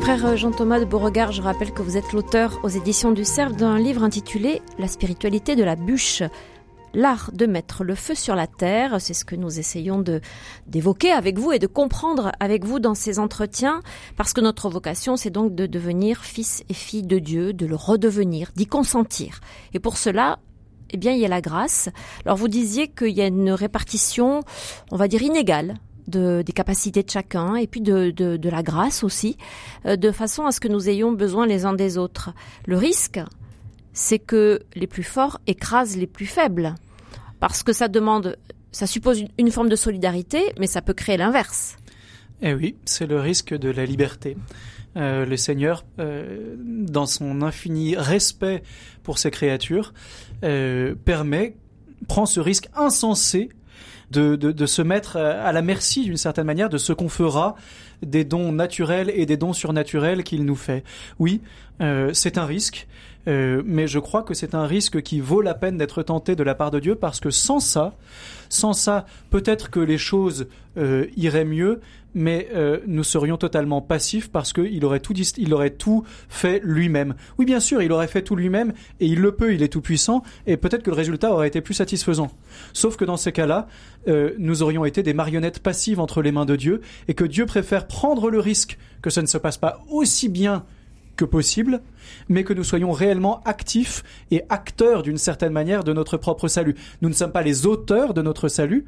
[SPEAKER 2] Frère Jean-Thomas de Beauregard, je rappelle que vous êtes l'auteur aux éditions du Cerf d'un livre intitulé La spiritualité de la bûche. L'art de mettre le feu sur la terre, c'est ce que nous essayons de d'évoquer avec vous et de comprendre avec vous dans ces entretiens, parce que notre vocation, c'est donc de devenir fils et filles de Dieu, de le redevenir, d'y consentir. Et pour cela, eh bien, il y a la grâce. Alors, vous disiez qu'il y a une répartition, on va dire, inégale de, des capacités de chacun et puis de, de, de la grâce aussi, euh, de façon à ce que nous ayons besoin les uns des autres. Le risque, c'est que les plus forts écrasent les plus faibles, parce que ça demande, ça suppose une, forme de solidarité, mais ça peut créer l'inverse.
[SPEAKER 3] Eh oui, c'est le risque de la liberté. Euh, le Seigneur, euh, dans son infini respect pour ses créatures, euh, prend ce risque insensé de, se mettre à la merci d'une certaine manière de ce qu'on fera des dons naturels et des dons surnaturels qu'il nous fait. Oui, c'est un risque, euh, mais je crois que c'est un risque qui vaut la peine d'être tenté de la part de Dieu parce que sans ça, sans ça, peut-être que les choses euh, iraient mieux, mais euh, nous serions totalement passifs parce qu'il aurait tout, il aurait tout fait lui-même. Oui, bien sûr, il aurait fait tout lui-même et il le peut, il est tout puissant et peut-être que le résultat aurait été plus satisfaisant. Sauf que dans ces cas-là, nous aurions été des marionnettes passives entre les mains de Dieu et que Dieu préfère prendre le risque que ça ne se passe pas aussi bien que possible, mais que nous soyons réellement actifs et acteurs d'une certaine manière de notre propre salut. Nous ne sommes pas les auteurs de notre salut,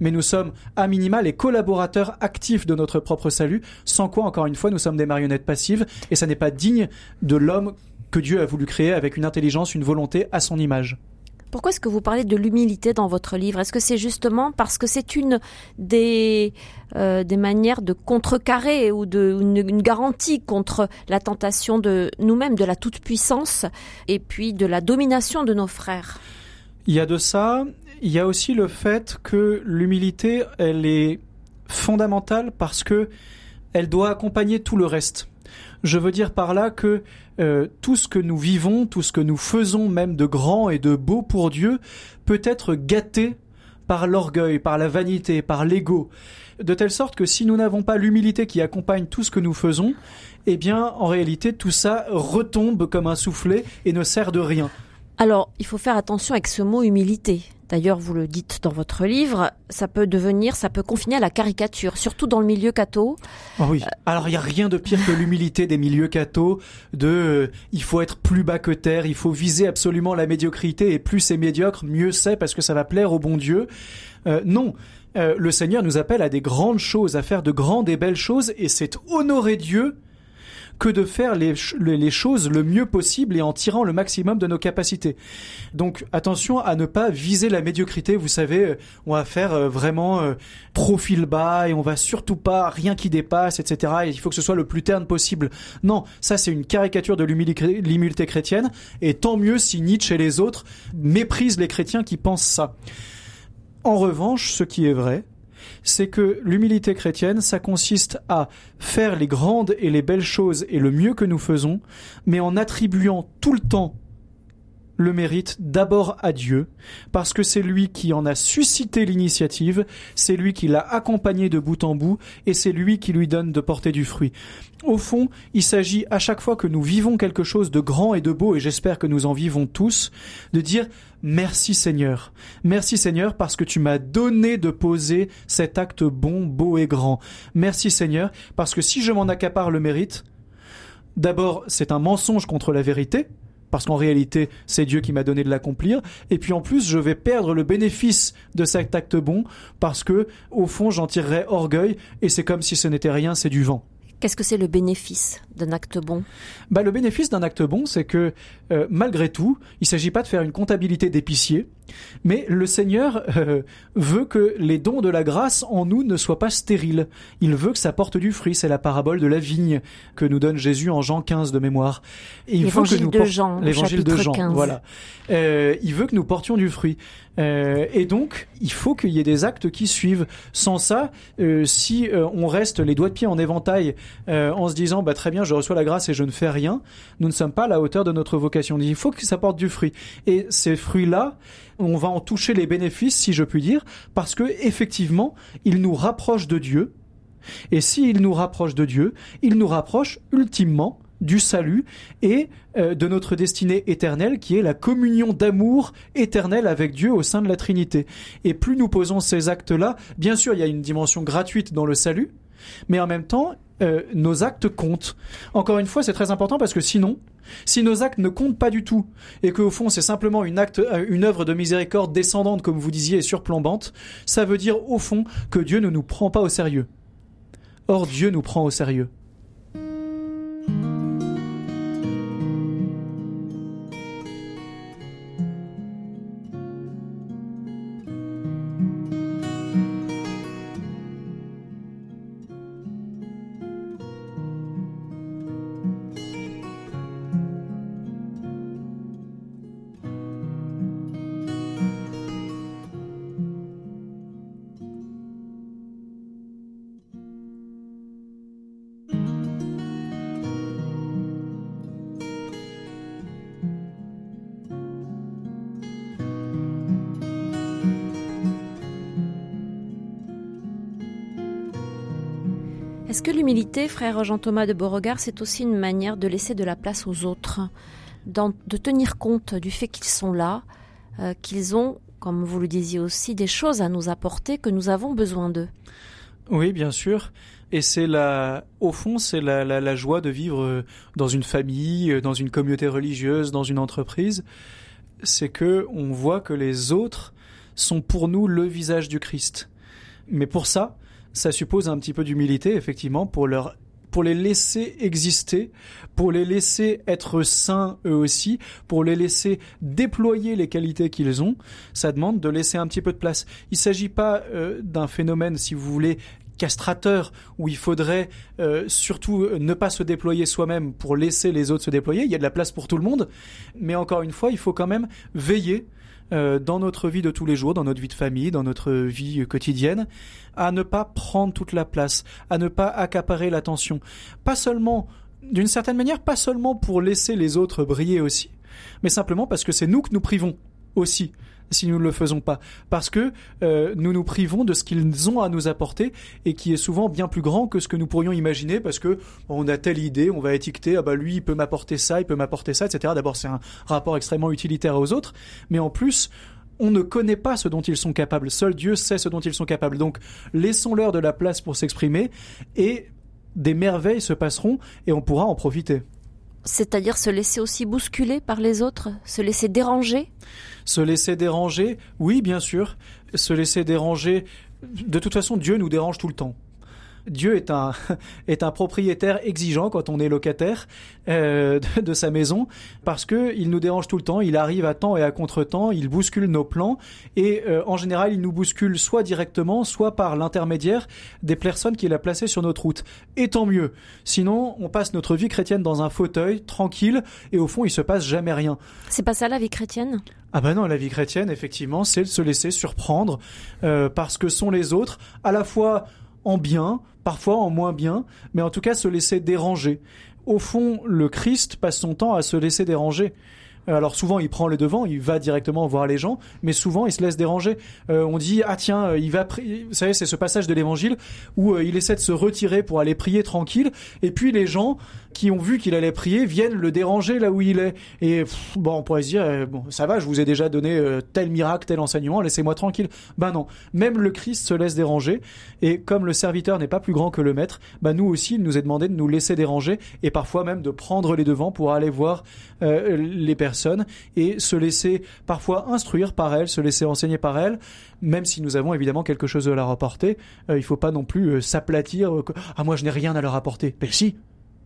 [SPEAKER 3] mais nous sommes à minima les collaborateurs actifs de notre propre salut, sans quoi, encore une fois, nous sommes des marionnettes passives, et ça n'est pas digne de l'homme que Dieu a voulu créer avec une intelligence, une volonté à son image.
[SPEAKER 2] Pourquoi est-ce que vous parlez de l'humilité dans votre livre? Est-ce que c'est justement parce que c'est une des, euh, manières de contrecarrer ou de une, une, garantie contre la tentation de nous-mêmes, de la toute-puissance et puis de la domination de nos frères?
[SPEAKER 3] Il y a de ça. Il y a aussi le fait que l'humilité, elle est fondamentale parce que elle doit accompagner tout le reste. Je veux dire par là que euh, tout ce que nous vivons, tout ce que nous faisons même de grand et de beau pour Dieu peut être gâté par l'orgueil, par la vanité, par l'ego, de telle sorte que si nous n'avons pas l'humilité qui accompagne tout ce que nous faisons, eh bien en réalité tout ça retombe comme un soufflet et ne sert de rien.
[SPEAKER 2] Alors, il faut faire attention avec ce mot humilité. D'ailleurs, vous le dites dans votre livre, ça peut devenir, ça peut confiner à la caricature, surtout dans le milieu catho.
[SPEAKER 3] Oh oui. Alors, il n'y a rien de pire que l'humilité des milieux catho, de euh, il faut être plus bas que terre, il faut viser absolument la médiocrité, et plus c'est médiocre, mieux c'est, parce que ça va plaire au bon Dieu. Euh, non. Euh, le Seigneur nous appelle à des grandes choses, à faire de grandes et belles choses, et c'est honorer Dieu que de faire les, les, choses le mieux possible et en tirant le maximum de nos capacités. Donc attention à ne pas viser la médiocrité. Vous savez, euh, on va faire euh, vraiment euh, profil bas et on va surtout pas rien qui dépasse, etc. Et il faut que ce soit le plus terne possible. Non, ça c'est une caricature de l'humilité chrétienne. Et tant mieux si Nietzsche et les autres méprisent les chrétiens qui pensent ça. En revanche, ce qui est vrai, c'est que l'humilité chrétienne, ça consiste à faire les grandes et les belles choses et le mieux que nous faisons, mais en attribuant tout le temps le mérite d'abord à Dieu, parce que c'est lui qui en a suscité l'initiative, c'est lui qui l'a accompagné de bout en bout, et c'est lui qui lui donne de porter du fruit. Au fond, il s'agit à chaque fois que nous vivons quelque chose de grand et de beau, et j'espère que nous en vivons tous, de dire Merci Seigneur. Merci Seigneur parce que tu m'as donné de poser cet acte bon, beau et grand. Merci Seigneur parce que si je m'en accapare le mérite, d'abord c'est un mensonge contre la vérité, parce qu'en réalité c'est Dieu qui m'a donné de l'accomplir, et puis en plus je vais perdre le bénéfice de cet acte bon parce que au fond j'en tirerai orgueil. Et c'est comme si ce n'était rien, c'est du vent.
[SPEAKER 2] Qu'est-ce que c'est le bénéfice? D'un acte bon
[SPEAKER 3] bah, Le bénéfice d'un acte bon, c'est que euh, malgré tout, il ne s'agit pas de faire une comptabilité d'épicier, mais le Seigneur euh, veut que les dons de la grâce en nous ne soient pas stériles. Il veut que ça porte du fruit. C'est la parabole de la vigne que nous donne Jésus en Jean 15 de mémoire.
[SPEAKER 2] L'évangile de Jean, l'évangile de Jean, 15.
[SPEAKER 3] voilà. Euh, il veut que nous portions du fruit. Et donc, il faut qu'il y ait des actes qui suivent. Sans ça, si on reste les doigts de pied en éventail en se disant bah, très bien, je reçois la grâce et je ne fais rien, nous ne sommes pas à la hauteur de notre vocation. Il faut que ça porte du fruit. Et ces fruits-là, on va en toucher les bénéfices, si je puis dire, parce que effectivement, ils nous rapprochent de Dieu. Et s'ils nous rapprochent de Dieu, ils nous rapprochent ultimement du salut et euh, de notre destinée éternelle qui est la communion d'amour éternel avec Dieu au sein de la Trinité. Et plus nous posons ces actes-là, bien sûr il y a une dimension gratuite dans le salut, mais en même temps euh, nos actes comptent. Encore une fois, c'est très important parce que sinon, si nos actes ne comptent pas du tout et qu'au fond c'est simplement une, acte, euh, une œuvre de miséricorde descendante, comme vous disiez, et surplombante, ça veut dire au fond que Dieu ne nous prend pas au sérieux. Or Dieu nous prend au sérieux.
[SPEAKER 2] Frère Jean-Thomas de Beauregard, c'est aussi une manière de laisser de la place aux autres, de tenir compte du fait qu'ils sont là, euh, qu'ils ont, comme vous le disiez aussi, des choses à nous apporter, que nous avons besoin d'eux
[SPEAKER 3] Oui, bien sûr. Et c'est la, au fond, c'est la, la, joie de vivre dans une famille, dans une communauté religieuse, dans une entreprise. C'est que on voit que les autres sont pour nous le visage du Christ. Mais pour ça, ça suppose un petit peu d'humilité, effectivement, pour leur pour les laisser exister, pour les laisser être sains eux aussi, pour les laisser déployer les qualités qu'ils ont, ça demande de laisser un petit peu de place. Il ne s'agit pas euh, d'un phénomène, si vous voulez, castrateur où il faudrait euh, surtout ne pas se déployer soi-même pour laisser les autres se déployer. Il y a de la place pour tout le monde, mais encore une fois, il faut quand même veiller euh, dans notre vie de tous les jours, dans notre vie de famille, dans notre vie quotidienne, à ne pas prendre toute la place, à ne pas accaparer l'attention. Pas seulement, d'une certaine manière, pas seulement pour laisser les autres briller aussi, mais simplement parce que c'est nous que nous privons aussi si nous ne le faisons pas, parce que euh, nous nous privons de ce qu'ils ont à nous apporter et qui est souvent bien plus grand que ce que nous pourrions imaginer, parce que on a telle idée, on va étiqueter, ah bah lui il peut m'apporter ça, il peut m'apporter ça, etc. D'abord c'est un rapport extrêmement utilitaire aux autres, mais en plus on ne connaît pas ce dont ils sont capables. Seul Dieu sait ce dont ils sont capables. Donc laissons-leur de la place pour s'exprimer et des merveilles se passeront et on pourra en profiter.
[SPEAKER 2] C'est-à-dire se laisser aussi bousculer par les autres, se laisser déranger?
[SPEAKER 3] Se laisser déranger, oui, bien sûr. Se laisser déranger. De toute façon, Dieu nous dérange tout le temps. Dieu est un est un propriétaire exigeant quand on est locataire euh, de, sa maison parce que il nous dérange tout le temps. Il arrive à temps et à contre-temps. Il bouscule nos plans et euh, en général il nous bouscule soit directement, soit par l'intermédiaire des personnes qu'il a placées sur notre route. Et tant mieux. Sinon on passe notre vie chrétienne dans un fauteuil tranquille et au fond il se passe jamais rien.
[SPEAKER 2] C'est pas ça la vie chrétienne?
[SPEAKER 3] Ah ben non, la vie chrétienne, effectivement, c'est de se laisser surprendre euh, parce que sont les autres, à la fois en bien, parfois en moins bien, mais en tout cas se laisser déranger. Au fond, le Christ passe son temps à se laisser déranger. Euh, alors souvent il prend le devant, il va directement voir les gens, mais souvent il se laisse déranger. Euh, on dit ah tiens euh, il va, vous savez c'est ce passage de l'Évangile où il essaie de se retirer pour aller prier tranquille, et puis les gens qui ont vu qu'il allait prier viennent le déranger là où il est. Et bon on pourrait se dire bon ça va, je vous ai déjà donné tel miracle, tel enseignement, laissez-moi tranquille. Ben non, même le Christ se laisse déranger, et comme le serviteur n'est pas plus grand que le maître, ben nous aussi il nous est demandé de nous laisser déranger et parfois même de prendre les devants pour aller voir les personnes et se laisser parfois instruire par elle, se laisser enseigner par elle, même si nous avons évidemment quelque chose à leur apporter. Euh, il ne faut pas non plus euh, s'aplatir. Euh, ah moi je n'ai rien à leur apporter. Mais si,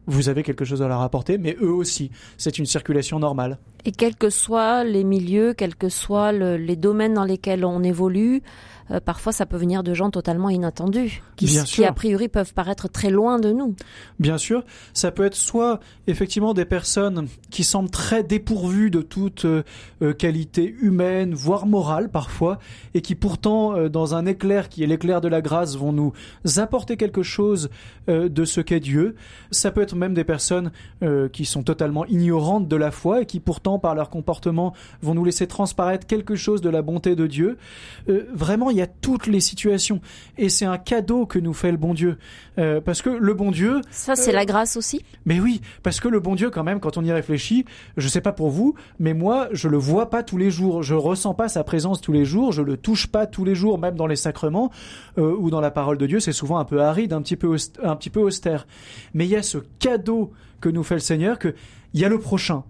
[SPEAKER 3] vous avez quelque chose à leur apporter, mais eux aussi. C'est une circulation normale.
[SPEAKER 2] Et quels que soient les milieux, quels que soient les domaines dans lesquels on évolue, euh, parfois ça peut venir de gens totalement inattendus, qui, qui a priori peuvent paraître très loin de nous.
[SPEAKER 3] Bien sûr, ça peut être soit effectivement des personnes qui semblent très dépourvues de toute euh, euh, qualité humaine, voire morale parfois, et qui pourtant, dans un éclair qui est l'éclair de la grâce, vont nous apporter quelque chose de ce qu'est Dieu. Ça peut être même des personnes qui sont totalement ignorantes de la foi et qui pourtant, par leur comportement, vont nous laisser transparaître quelque chose de la bonté de Dieu. vraiment, il y a toutes les situations. Et c'est un cadeau que nous fait le bon Dieu. Euh, parce que le bon Dieu...
[SPEAKER 2] Ça, c'est la grâce aussi?
[SPEAKER 3] Mais oui, parce que le bon Dieu, quand même, quand on y réfléchit, je sais pas pour vous, mais moi, je le vois pas tous les jours. Je ressens pas sa présence tous les jours. Je le touche pas tous les jours, même dans les sacrements euh, ou dans la parole de Dieu. C'est souvent un peu aride, un petit peu, un petit peu austère. Mais il y a ce cadeau que nous fait le Seigneur, que il y a le prochain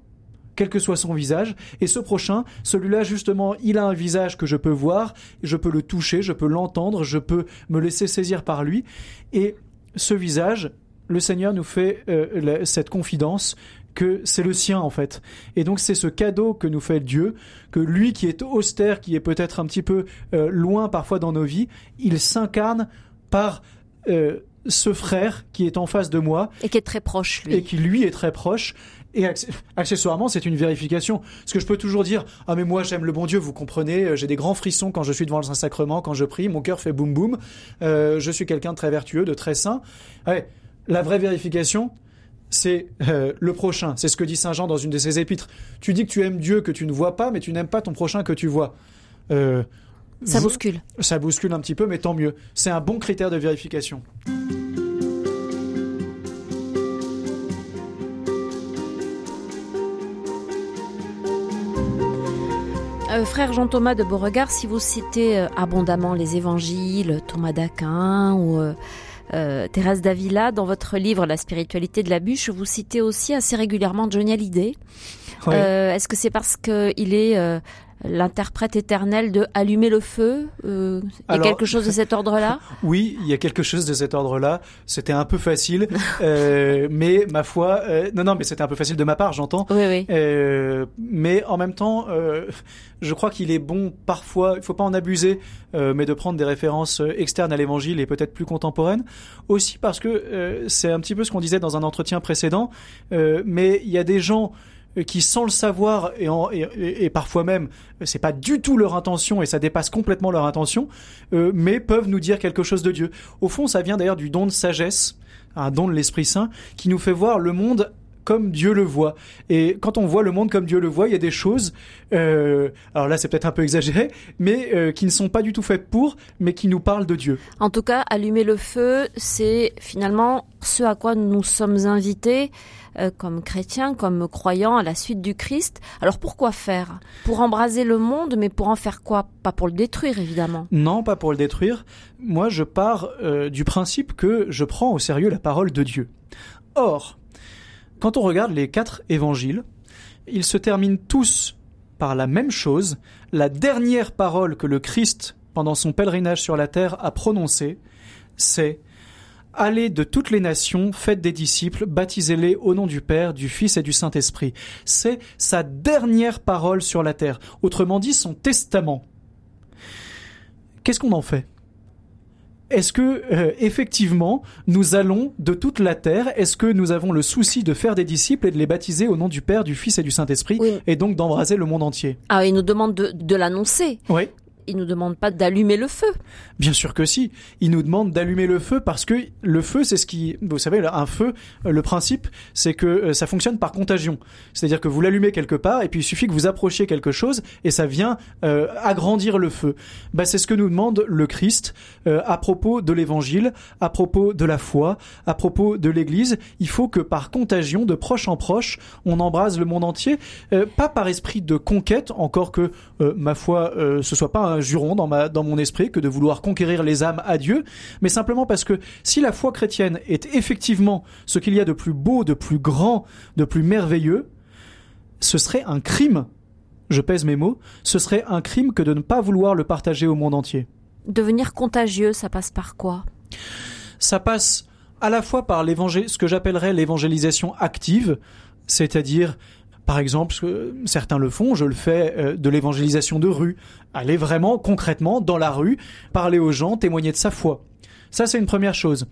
[SPEAKER 3] quel que soit son visage. Et ce prochain, celui-là justement, il a un visage que je peux voir, je peux le toucher, je peux l'entendre, je peux me laisser saisir par lui. Et ce visage, le Seigneur nous fait euh, cette confidence que c'est le sien en fait. Et donc c'est ce cadeau que nous fait Dieu, que lui qui est austère, qui est peut-être un petit peu euh, loin parfois dans nos vies, il s'incarne par euh, ce frère qui est en face de moi.
[SPEAKER 2] Et qui est très proche, lui.
[SPEAKER 3] Et qui lui est très proche. Et accessoirement, c'est une vérification. Parce que je peux toujours dire, ah mais moi j'aime le bon Dieu, vous comprenez, euh, j'ai des grands frissons quand je suis devant le Saint-Sacrement, quand je prie, mon cœur fait boum boum, euh, je suis quelqu'un de très vertueux, de très saint. Ouais, la vraie vérification, c'est euh, le prochain. C'est ce que dit Saint Jean dans une de ses épîtres. Tu dis que tu aimes Dieu que tu ne vois pas, mais tu n'aimes pas ton prochain que tu vois.
[SPEAKER 2] ça bouscule.
[SPEAKER 3] Ça bouscule un petit peu, mais tant mieux. C'est un bon critère de vérification.
[SPEAKER 2] Euh, frère Jean-Thomas de Beauregard, si vous citez euh, abondamment les évangiles, Thomas d'Aquin ou euh, Thérèse d'Avila, dans votre livre La spiritualité de la bûche, vous citez aussi assez régulièrement Johnny Hallyday. Est-ce que c'est parce qu'il est l'interprète éternel de Allumer le feu euh, Il y a quelque chose de cet ordre-là?
[SPEAKER 3] Oui, il y a quelque chose de cet ordre-là. C'était un peu facile, euh, mais ma foi, euh, non, non, mais c'était un peu facile de ma part, j'entends.
[SPEAKER 2] Oui, oui.
[SPEAKER 3] Euh, mais en même temps, je crois qu'il est bon parfois, il faut pas en abuser, mais de prendre des références externes à l'Évangile et peut-être plus contemporaines. Aussi parce que c'est un petit peu ce qu'on disait dans un entretien précédent, mais il y a des gens qui sans le savoir et, parfois même c'est pas du tout leur intention et ça dépasse complètement leur intention, euh, mais peuvent nous dire quelque chose de Dieu. Au fond, ça vient d'ailleurs du don de sagesse, un don de l'Esprit Saint qui nous fait voir le monde comme Dieu le voit. Et quand on voit le monde comme Dieu le voit, il y a des choses, euh, alors là c'est peut-être un peu exagéré, mais euh, qui ne sont pas du tout faites pour, mais qui nous parlent de Dieu.
[SPEAKER 2] En tout cas, allumer le feu, c'est finalement ce à quoi nous sommes invités euh, comme chrétiens, comme croyants à la suite du Christ. Alors pourquoi faire? Pour embraser le monde, mais pour en faire quoi? Pas pour le détruire, évidemment.
[SPEAKER 3] Non, pas pour le détruire. Moi, je pars euh, du principe que je prends au sérieux la parole de Dieu. Or, quand on regarde les quatre évangiles, ils se terminent tous par la même chose. La dernière parole que le Christ, pendant son pèlerinage sur la terre, a prononcée, c'est Allez de toutes les nations, faites des disciples, baptisez-les au nom du Père, du Fils et du Saint-Esprit. C'est sa dernière parole sur la terre, autrement dit son testament. Qu'est-ce qu'on en fait? Est-ce que euh, effectivement nous allons de toute la terre Est-ce que nous avons le souci de faire des disciples et de les baptiser au nom du Père, du Fils et du Saint-Esprit, et donc d'embraser le monde entier?
[SPEAKER 2] Ah, il nous demande de, de l'annoncer.
[SPEAKER 3] Oui
[SPEAKER 2] il nous demande pas d'allumer le feu.
[SPEAKER 3] Bien sûr que si. Il nous demande d'allumer le feu parce que le feu, c'est ce qui, vous savez, un feu, le principe, c'est que euh, ça fonctionne par contagion. C'est-à-dire que vous l'allumez quelque part et puis il suffit que vous approchiez quelque chose et ça vient euh, agrandir le feu. Bah, c'est ce que nous demande le Christ euh, à propos de l'évangile, à propos de la foi, à propos de l'église. Il faut que par contagion, de proche en proche, on embrase le monde entier, pas par esprit de conquête, encore que, ma foi, ce soit pas un juron dans, ma, dans mon esprit que de vouloir conquérir les âmes à Dieu, mais simplement parce que si la foi chrétienne est effectivement ce qu'il y a de plus beau, de plus grand, de plus merveilleux, ce serait un crime, je pèse mes mots, ce serait un crime que de ne pas vouloir le partager au monde entier.
[SPEAKER 2] Devenir contagieux, ça passe par quoi?
[SPEAKER 3] Ça passe à la fois par ce que j'appellerais l'évangélisation active, c'est-à-dire par exemple, certains le font, je le fais euh, de l'évangélisation de rue. Aller vraiment concrètement dans la rue, parler aux gens, témoigner de sa foi. Ça, c'est une première chose.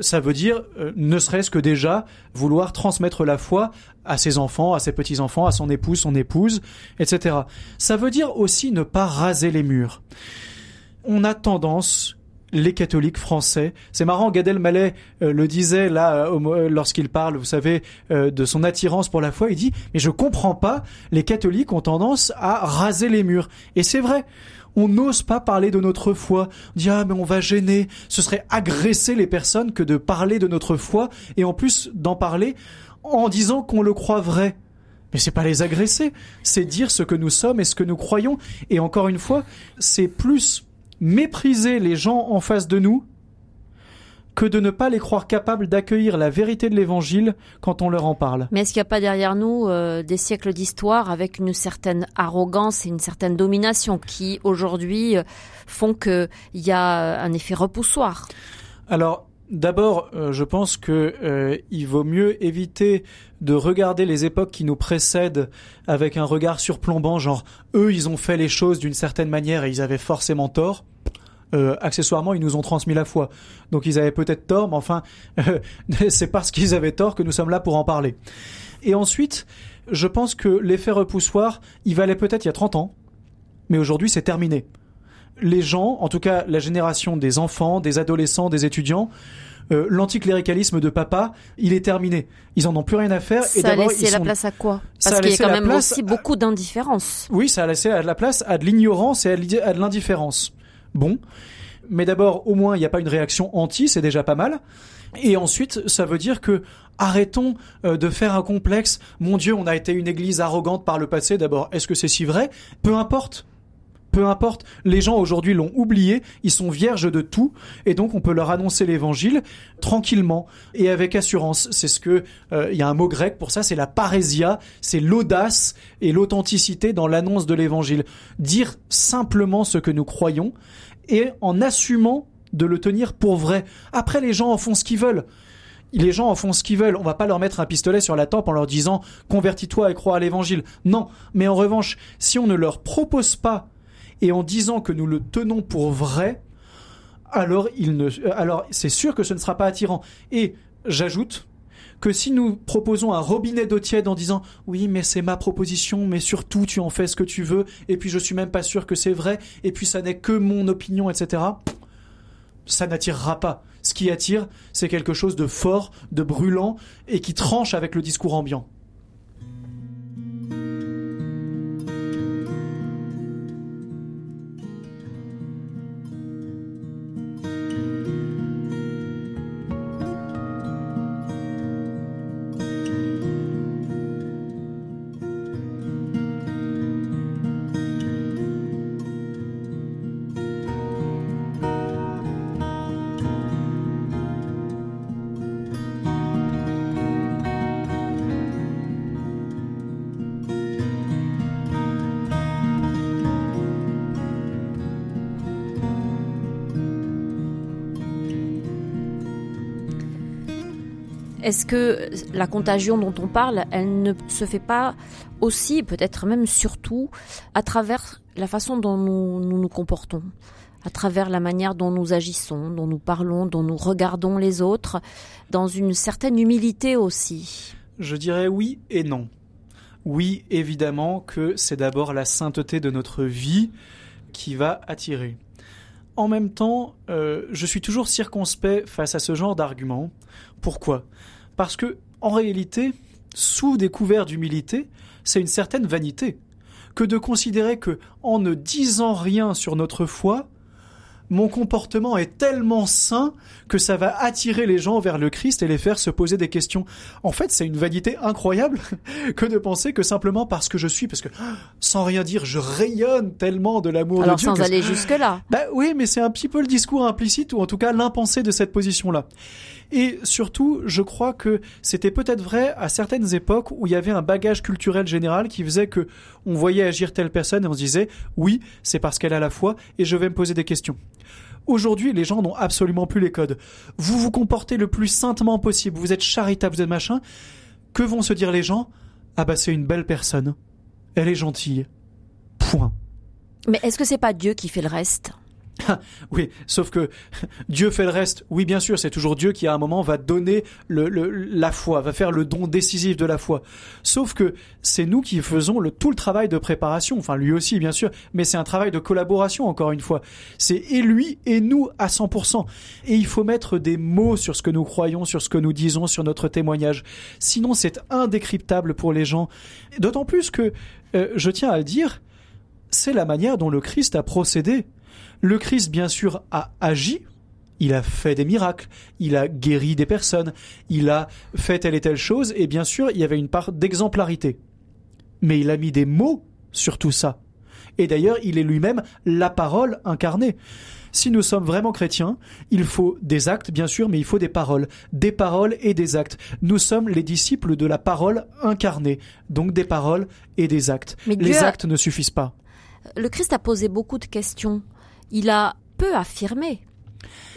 [SPEAKER 3] Ça veut dire, euh, ne serait-ce que déjà, vouloir transmettre la foi à ses enfants, à ses petits-enfants, à son épouse, son épouse, etc. Ça veut dire aussi ne pas raser les murs. On a tendance, les catholiques français. C'est marrant, Gad Elmaleh euh, le disait là euh, euh, lorsqu'il parle, vous savez, de son attirance pour la foi. Il dit mais je comprends pas. Les catholiques ont tendance à raser les murs. Et c'est vrai. On n'ose pas parler de notre foi. On dit ah mais on va gêner. Ce serait agresser les personnes que de parler de notre foi et en plus d'en parler en disant qu'on le croit vrai. Mais c'est pas les agresser, c'est dire ce que nous sommes et ce que nous croyons. Et encore une fois, c'est plus mépriser les gens en face de nous que de ne pas les croire capables d'accueillir la vérité de l'Évangile quand on leur en parle.
[SPEAKER 2] Mais est-ce qu'il n'y a pas derrière nous euh, des siècles d'histoire avec une certaine arrogance et une certaine domination qui aujourd'hui euh, font qu'il y a un effet repoussoir?
[SPEAKER 3] Alors, D'abord, euh, je pense que il vaut mieux éviter de regarder les époques qui nous précèdent avec un regard surplombant, genre eux ils ont fait les choses d'une certaine manière et ils avaient forcément tort euh, accessoirement, ils nous ont transmis la foi. Donc ils avaient peut-être tort, mais enfin, euh, c'est parce qu'ils avaient tort que nous sommes là pour en parler. Et ensuite, je pense que l'effet repoussoir, il valait peut-être il y a 30 ans, mais aujourd'hui c'est terminé. Les gens, en tout cas la génération des enfants, des adolescents, des étudiants, euh, l'anticléricalisme de papa, il est terminé. Ils en ont plus rien à faire.
[SPEAKER 2] Ça et a laissé la place à quoi Parce qu'il y a quand même aussi beaucoup d'indifférence.
[SPEAKER 3] Oui, ça a laissé la place à de l'ignorance et à de l'indifférence bon. Mais d'abord, au moins, il n'y a pas une réaction anti, c'est déjà pas mal. Et ensuite, ça veut dire que arrêtons euh, de faire un complexe. Mon Dieu, on a été une église arrogante par le passé. D'abord, est-ce que c'est si vrai? Peu importe. Peu importe, les gens aujourd'hui l'ont oublié, ils sont vierges de tout, et donc on peut leur annoncer l'évangile tranquillement et avec assurance. C'est ce que euh, il y a un mot grec pour ça, c'est la parésia, c'est l'audace et l'authenticité dans l'annonce de l'évangile. Dire simplement ce que nous croyons et en assumant de le tenir pour vrai. Après, les gens en font ce qu'ils veulent les gens en font ce qu'ils veulent. On va pas leur mettre un pistolet sur la tempe en leur disant convertis-toi et crois à l'évangile. Non. Mais en revanche, si on ne leur propose pas et en disant que nous le tenons pour vrai, alors ne, alors c'est sûr que ce ne sera pas attirant. Et j'ajoute que si nous proposons un robinet d'eau tiède en disant oui mais c'est ma proposition mais surtout tu en fais ce que tu veux et puis je suis même pas sûr que c'est vrai et puis ça n'est que mon opinion etc ça n'attirera pas ce qui attire c'est quelque chose de fort de brûlant et qui tranche avec le discours ambiant
[SPEAKER 2] Est-ce que la contagion dont on parle, elle ne se fait pas aussi, peut-être même surtout, à travers la façon dont nous nous, comportons à travers la manière dont nous agissons, dont nous parlons, dont nous regardons les autres, dans une certaine humilité aussi?
[SPEAKER 3] Je dirais oui et non. Oui, évidemment que c'est d'abord la sainteté de notre vie qui va attirer. En même temps, euh, je suis toujours circonspect face à ce genre d'argument. Pourquoi? Parce que, en réalité, sous des couverts d'humilité, c'est une certaine vanité que de considérer que, en ne disant rien sur notre foi, mon comportement est tellement sain que ça va attirer les gens vers le Christ et les faire se poser des questions. En fait, c'est une vanité incroyable que de penser que simplement parce que je suis, parce que sans rien dire, je rayonne tellement de l'amour de Dieu.
[SPEAKER 2] Alors sans aller jusque là.
[SPEAKER 3] Bah oui, mais c'est un petit peu le discours implicite ou en tout cas l'impensé de cette position-là. Et surtout, je crois que c'était peut-être vrai à certaines époques où il y avait un bagage culturel général qui faisait que on voyait agir telle personne et on se disait oui, c'est parce qu'elle a la foi et je vais me poser des questions. Aujourd'hui, les gens n'ont absolument plus les codes. Vous vous comportez le plus saintement possible, vous êtes charitable, vous êtes machin. Que vont se dire les gens? Ah bah c'est une belle personne. Elle est gentille. Point.
[SPEAKER 2] Mais est-ce que c'est pas Dieu qui fait le reste?
[SPEAKER 3] oui, sauf que Dieu fait le reste. Oui, bien sûr, c'est toujours Dieu qui à un moment va donner la foi, va faire le don décisif de la foi. Sauf que c'est nous qui faisons le, tout le travail de préparation. Enfin, lui aussi, bien sûr, mais c'est un travail de collaboration, encore une fois. C'est et lui et nous à 100%. Et il faut mettre des mots sur ce que nous croyons, sur ce que nous disons, sur notre témoignage. Sinon, c'est indécryptable pour les gens. D'autant plus que, euh, je tiens à le dire, c'est la manière dont le Christ a procédé. Le Christ, bien sûr, a agi, il a fait des miracles, il a guéri des personnes, il a fait telle et telle chose, et bien sûr, il y avait une part d'exemplarité. Mais il a mis des mots sur tout ça. Et d'ailleurs, il est lui-même la parole incarnée. Si nous sommes vraiment chrétiens, il faut des actes, bien sûr, mais il faut des paroles. Des paroles et des actes. Nous sommes les disciples de la parole incarnée. Donc des paroles et des actes. Mais les actes ne suffisent pas.
[SPEAKER 2] Le Christ a posé beaucoup de questions il a peu affirmé.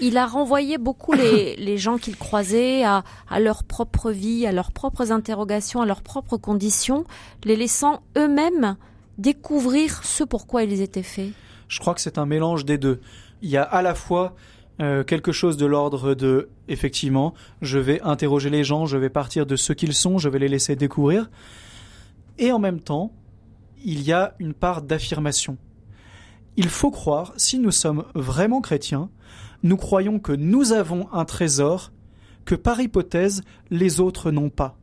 [SPEAKER 2] Il a renvoyé beaucoup les, gens qu'il croisait à, leur propre vie, à leurs propres interrogations, à leurs propres conditions, les laissant eux-mêmes découvrir ce pourquoi ils étaient faits.
[SPEAKER 3] Je crois que c'est un mélange des deux. Il y a à la fois euh, quelque chose de l'ordre de effectivement, je vais interroger les gens, je vais partir de ce qu'ils sont, je vais les laisser découvrir, et en même temps, il y a une part d'affirmation il faut croire, si nous sommes vraiment chrétiens, nous croyons que nous avons un trésor que par hypothèse les autres n'ont pas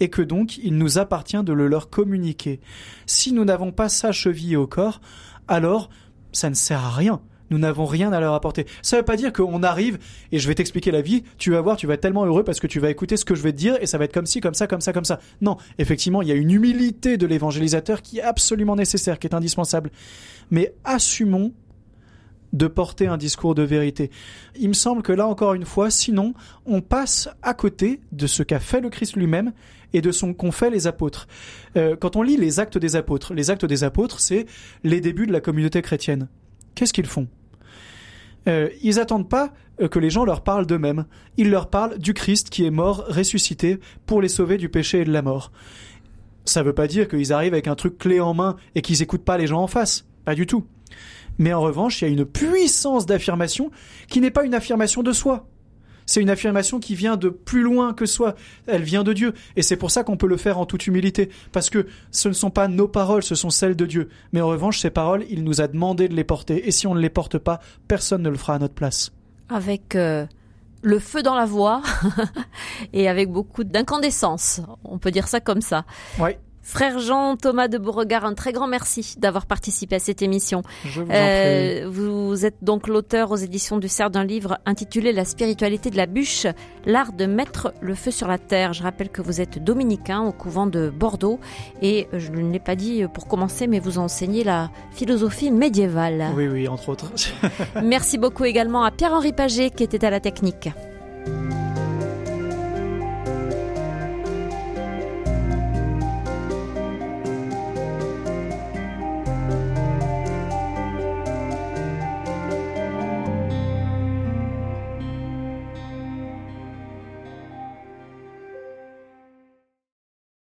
[SPEAKER 3] et que donc il nous appartient de le leur communiquer. Si nous n'avons pas ça chevillé au corps, alors ça ne sert à rien nous n'avons rien à leur apporter. Ça ne veut pas dire qu'on arrive et je vais t'expliquer la vie, tu vas voir, tu vas être tellement heureux parce que tu vas écouter ce que je vais te dire et ça va être comme ci, comme ça, comme ça, comme ça. Non, effectivement, il y a une humilité de l'évangélisateur qui est absolument nécessaire, qui est indispensable. Mais assumons de porter un discours de vérité. Il me semble que là encore une fois, sinon, on passe à côté de ce qu'a fait le Christ lui-même et de ce qu'ont fait les apôtres. Euh, quand on lit les actes des apôtres, les actes des apôtres, c'est les débuts de la communauté chrétienne. Qu'est-ce qu'ils font? Euh, Ils attendent pas euh, que les gens leur parlent d'eux-mêmes. Ils leur parlent du Christ qui est mort, ressuscité, pour les sauver du péché et de la mort. Ça ne veut pas dire qu'ils arrivent avec un truc clé en main et qu'ils n'écoutent pas les gens en face. Pas du tout. Mais en revanche, il y a une puissance d'affirmation qui n'est pas une affirmation de soi. C'est une affirmation qui vient de plus loin que soi. Elle vient de Dieu. Et c'est pour ça qu'on peut le faire en toute humilité. Parce que ce ne sont pas nos paroles, ce sont celles de Dieu. Mais en revanche, ces paroles, il nous a demandé de les porter. Et si on ne les porte pas, personne ne le fera à notre place.
[SPEAKER 2] Avec euh, le feu dans la voix et avec beaucoup d'incandescence. On peut dire ça comme ça.
[SPEAKER 3] Oui.
[SPEAKER 2] Frère Jean Thomas de Beauregard, un très grand merci d'avoir participé à cette émission.
[SPEAKER 3] Je vous, euh,
[SPEAKER 2] vous êtes donc l'auteur aux éditions du Cerf d'un livre intitulé La spiritualité de la bûche, l'art de mettre le feu sur la terre. Je rappelle que vous êtes dominicain au couvent de Bordeaux et je ne l'ai pas dit pour commencer, mais vous enseignez la philosophie médiévale.
[SPEAKER 3] Oui, oui, entre autres.
[SPEAKER 2] merci beaucoup également à Pierre-Henri Paget qui était à la technique.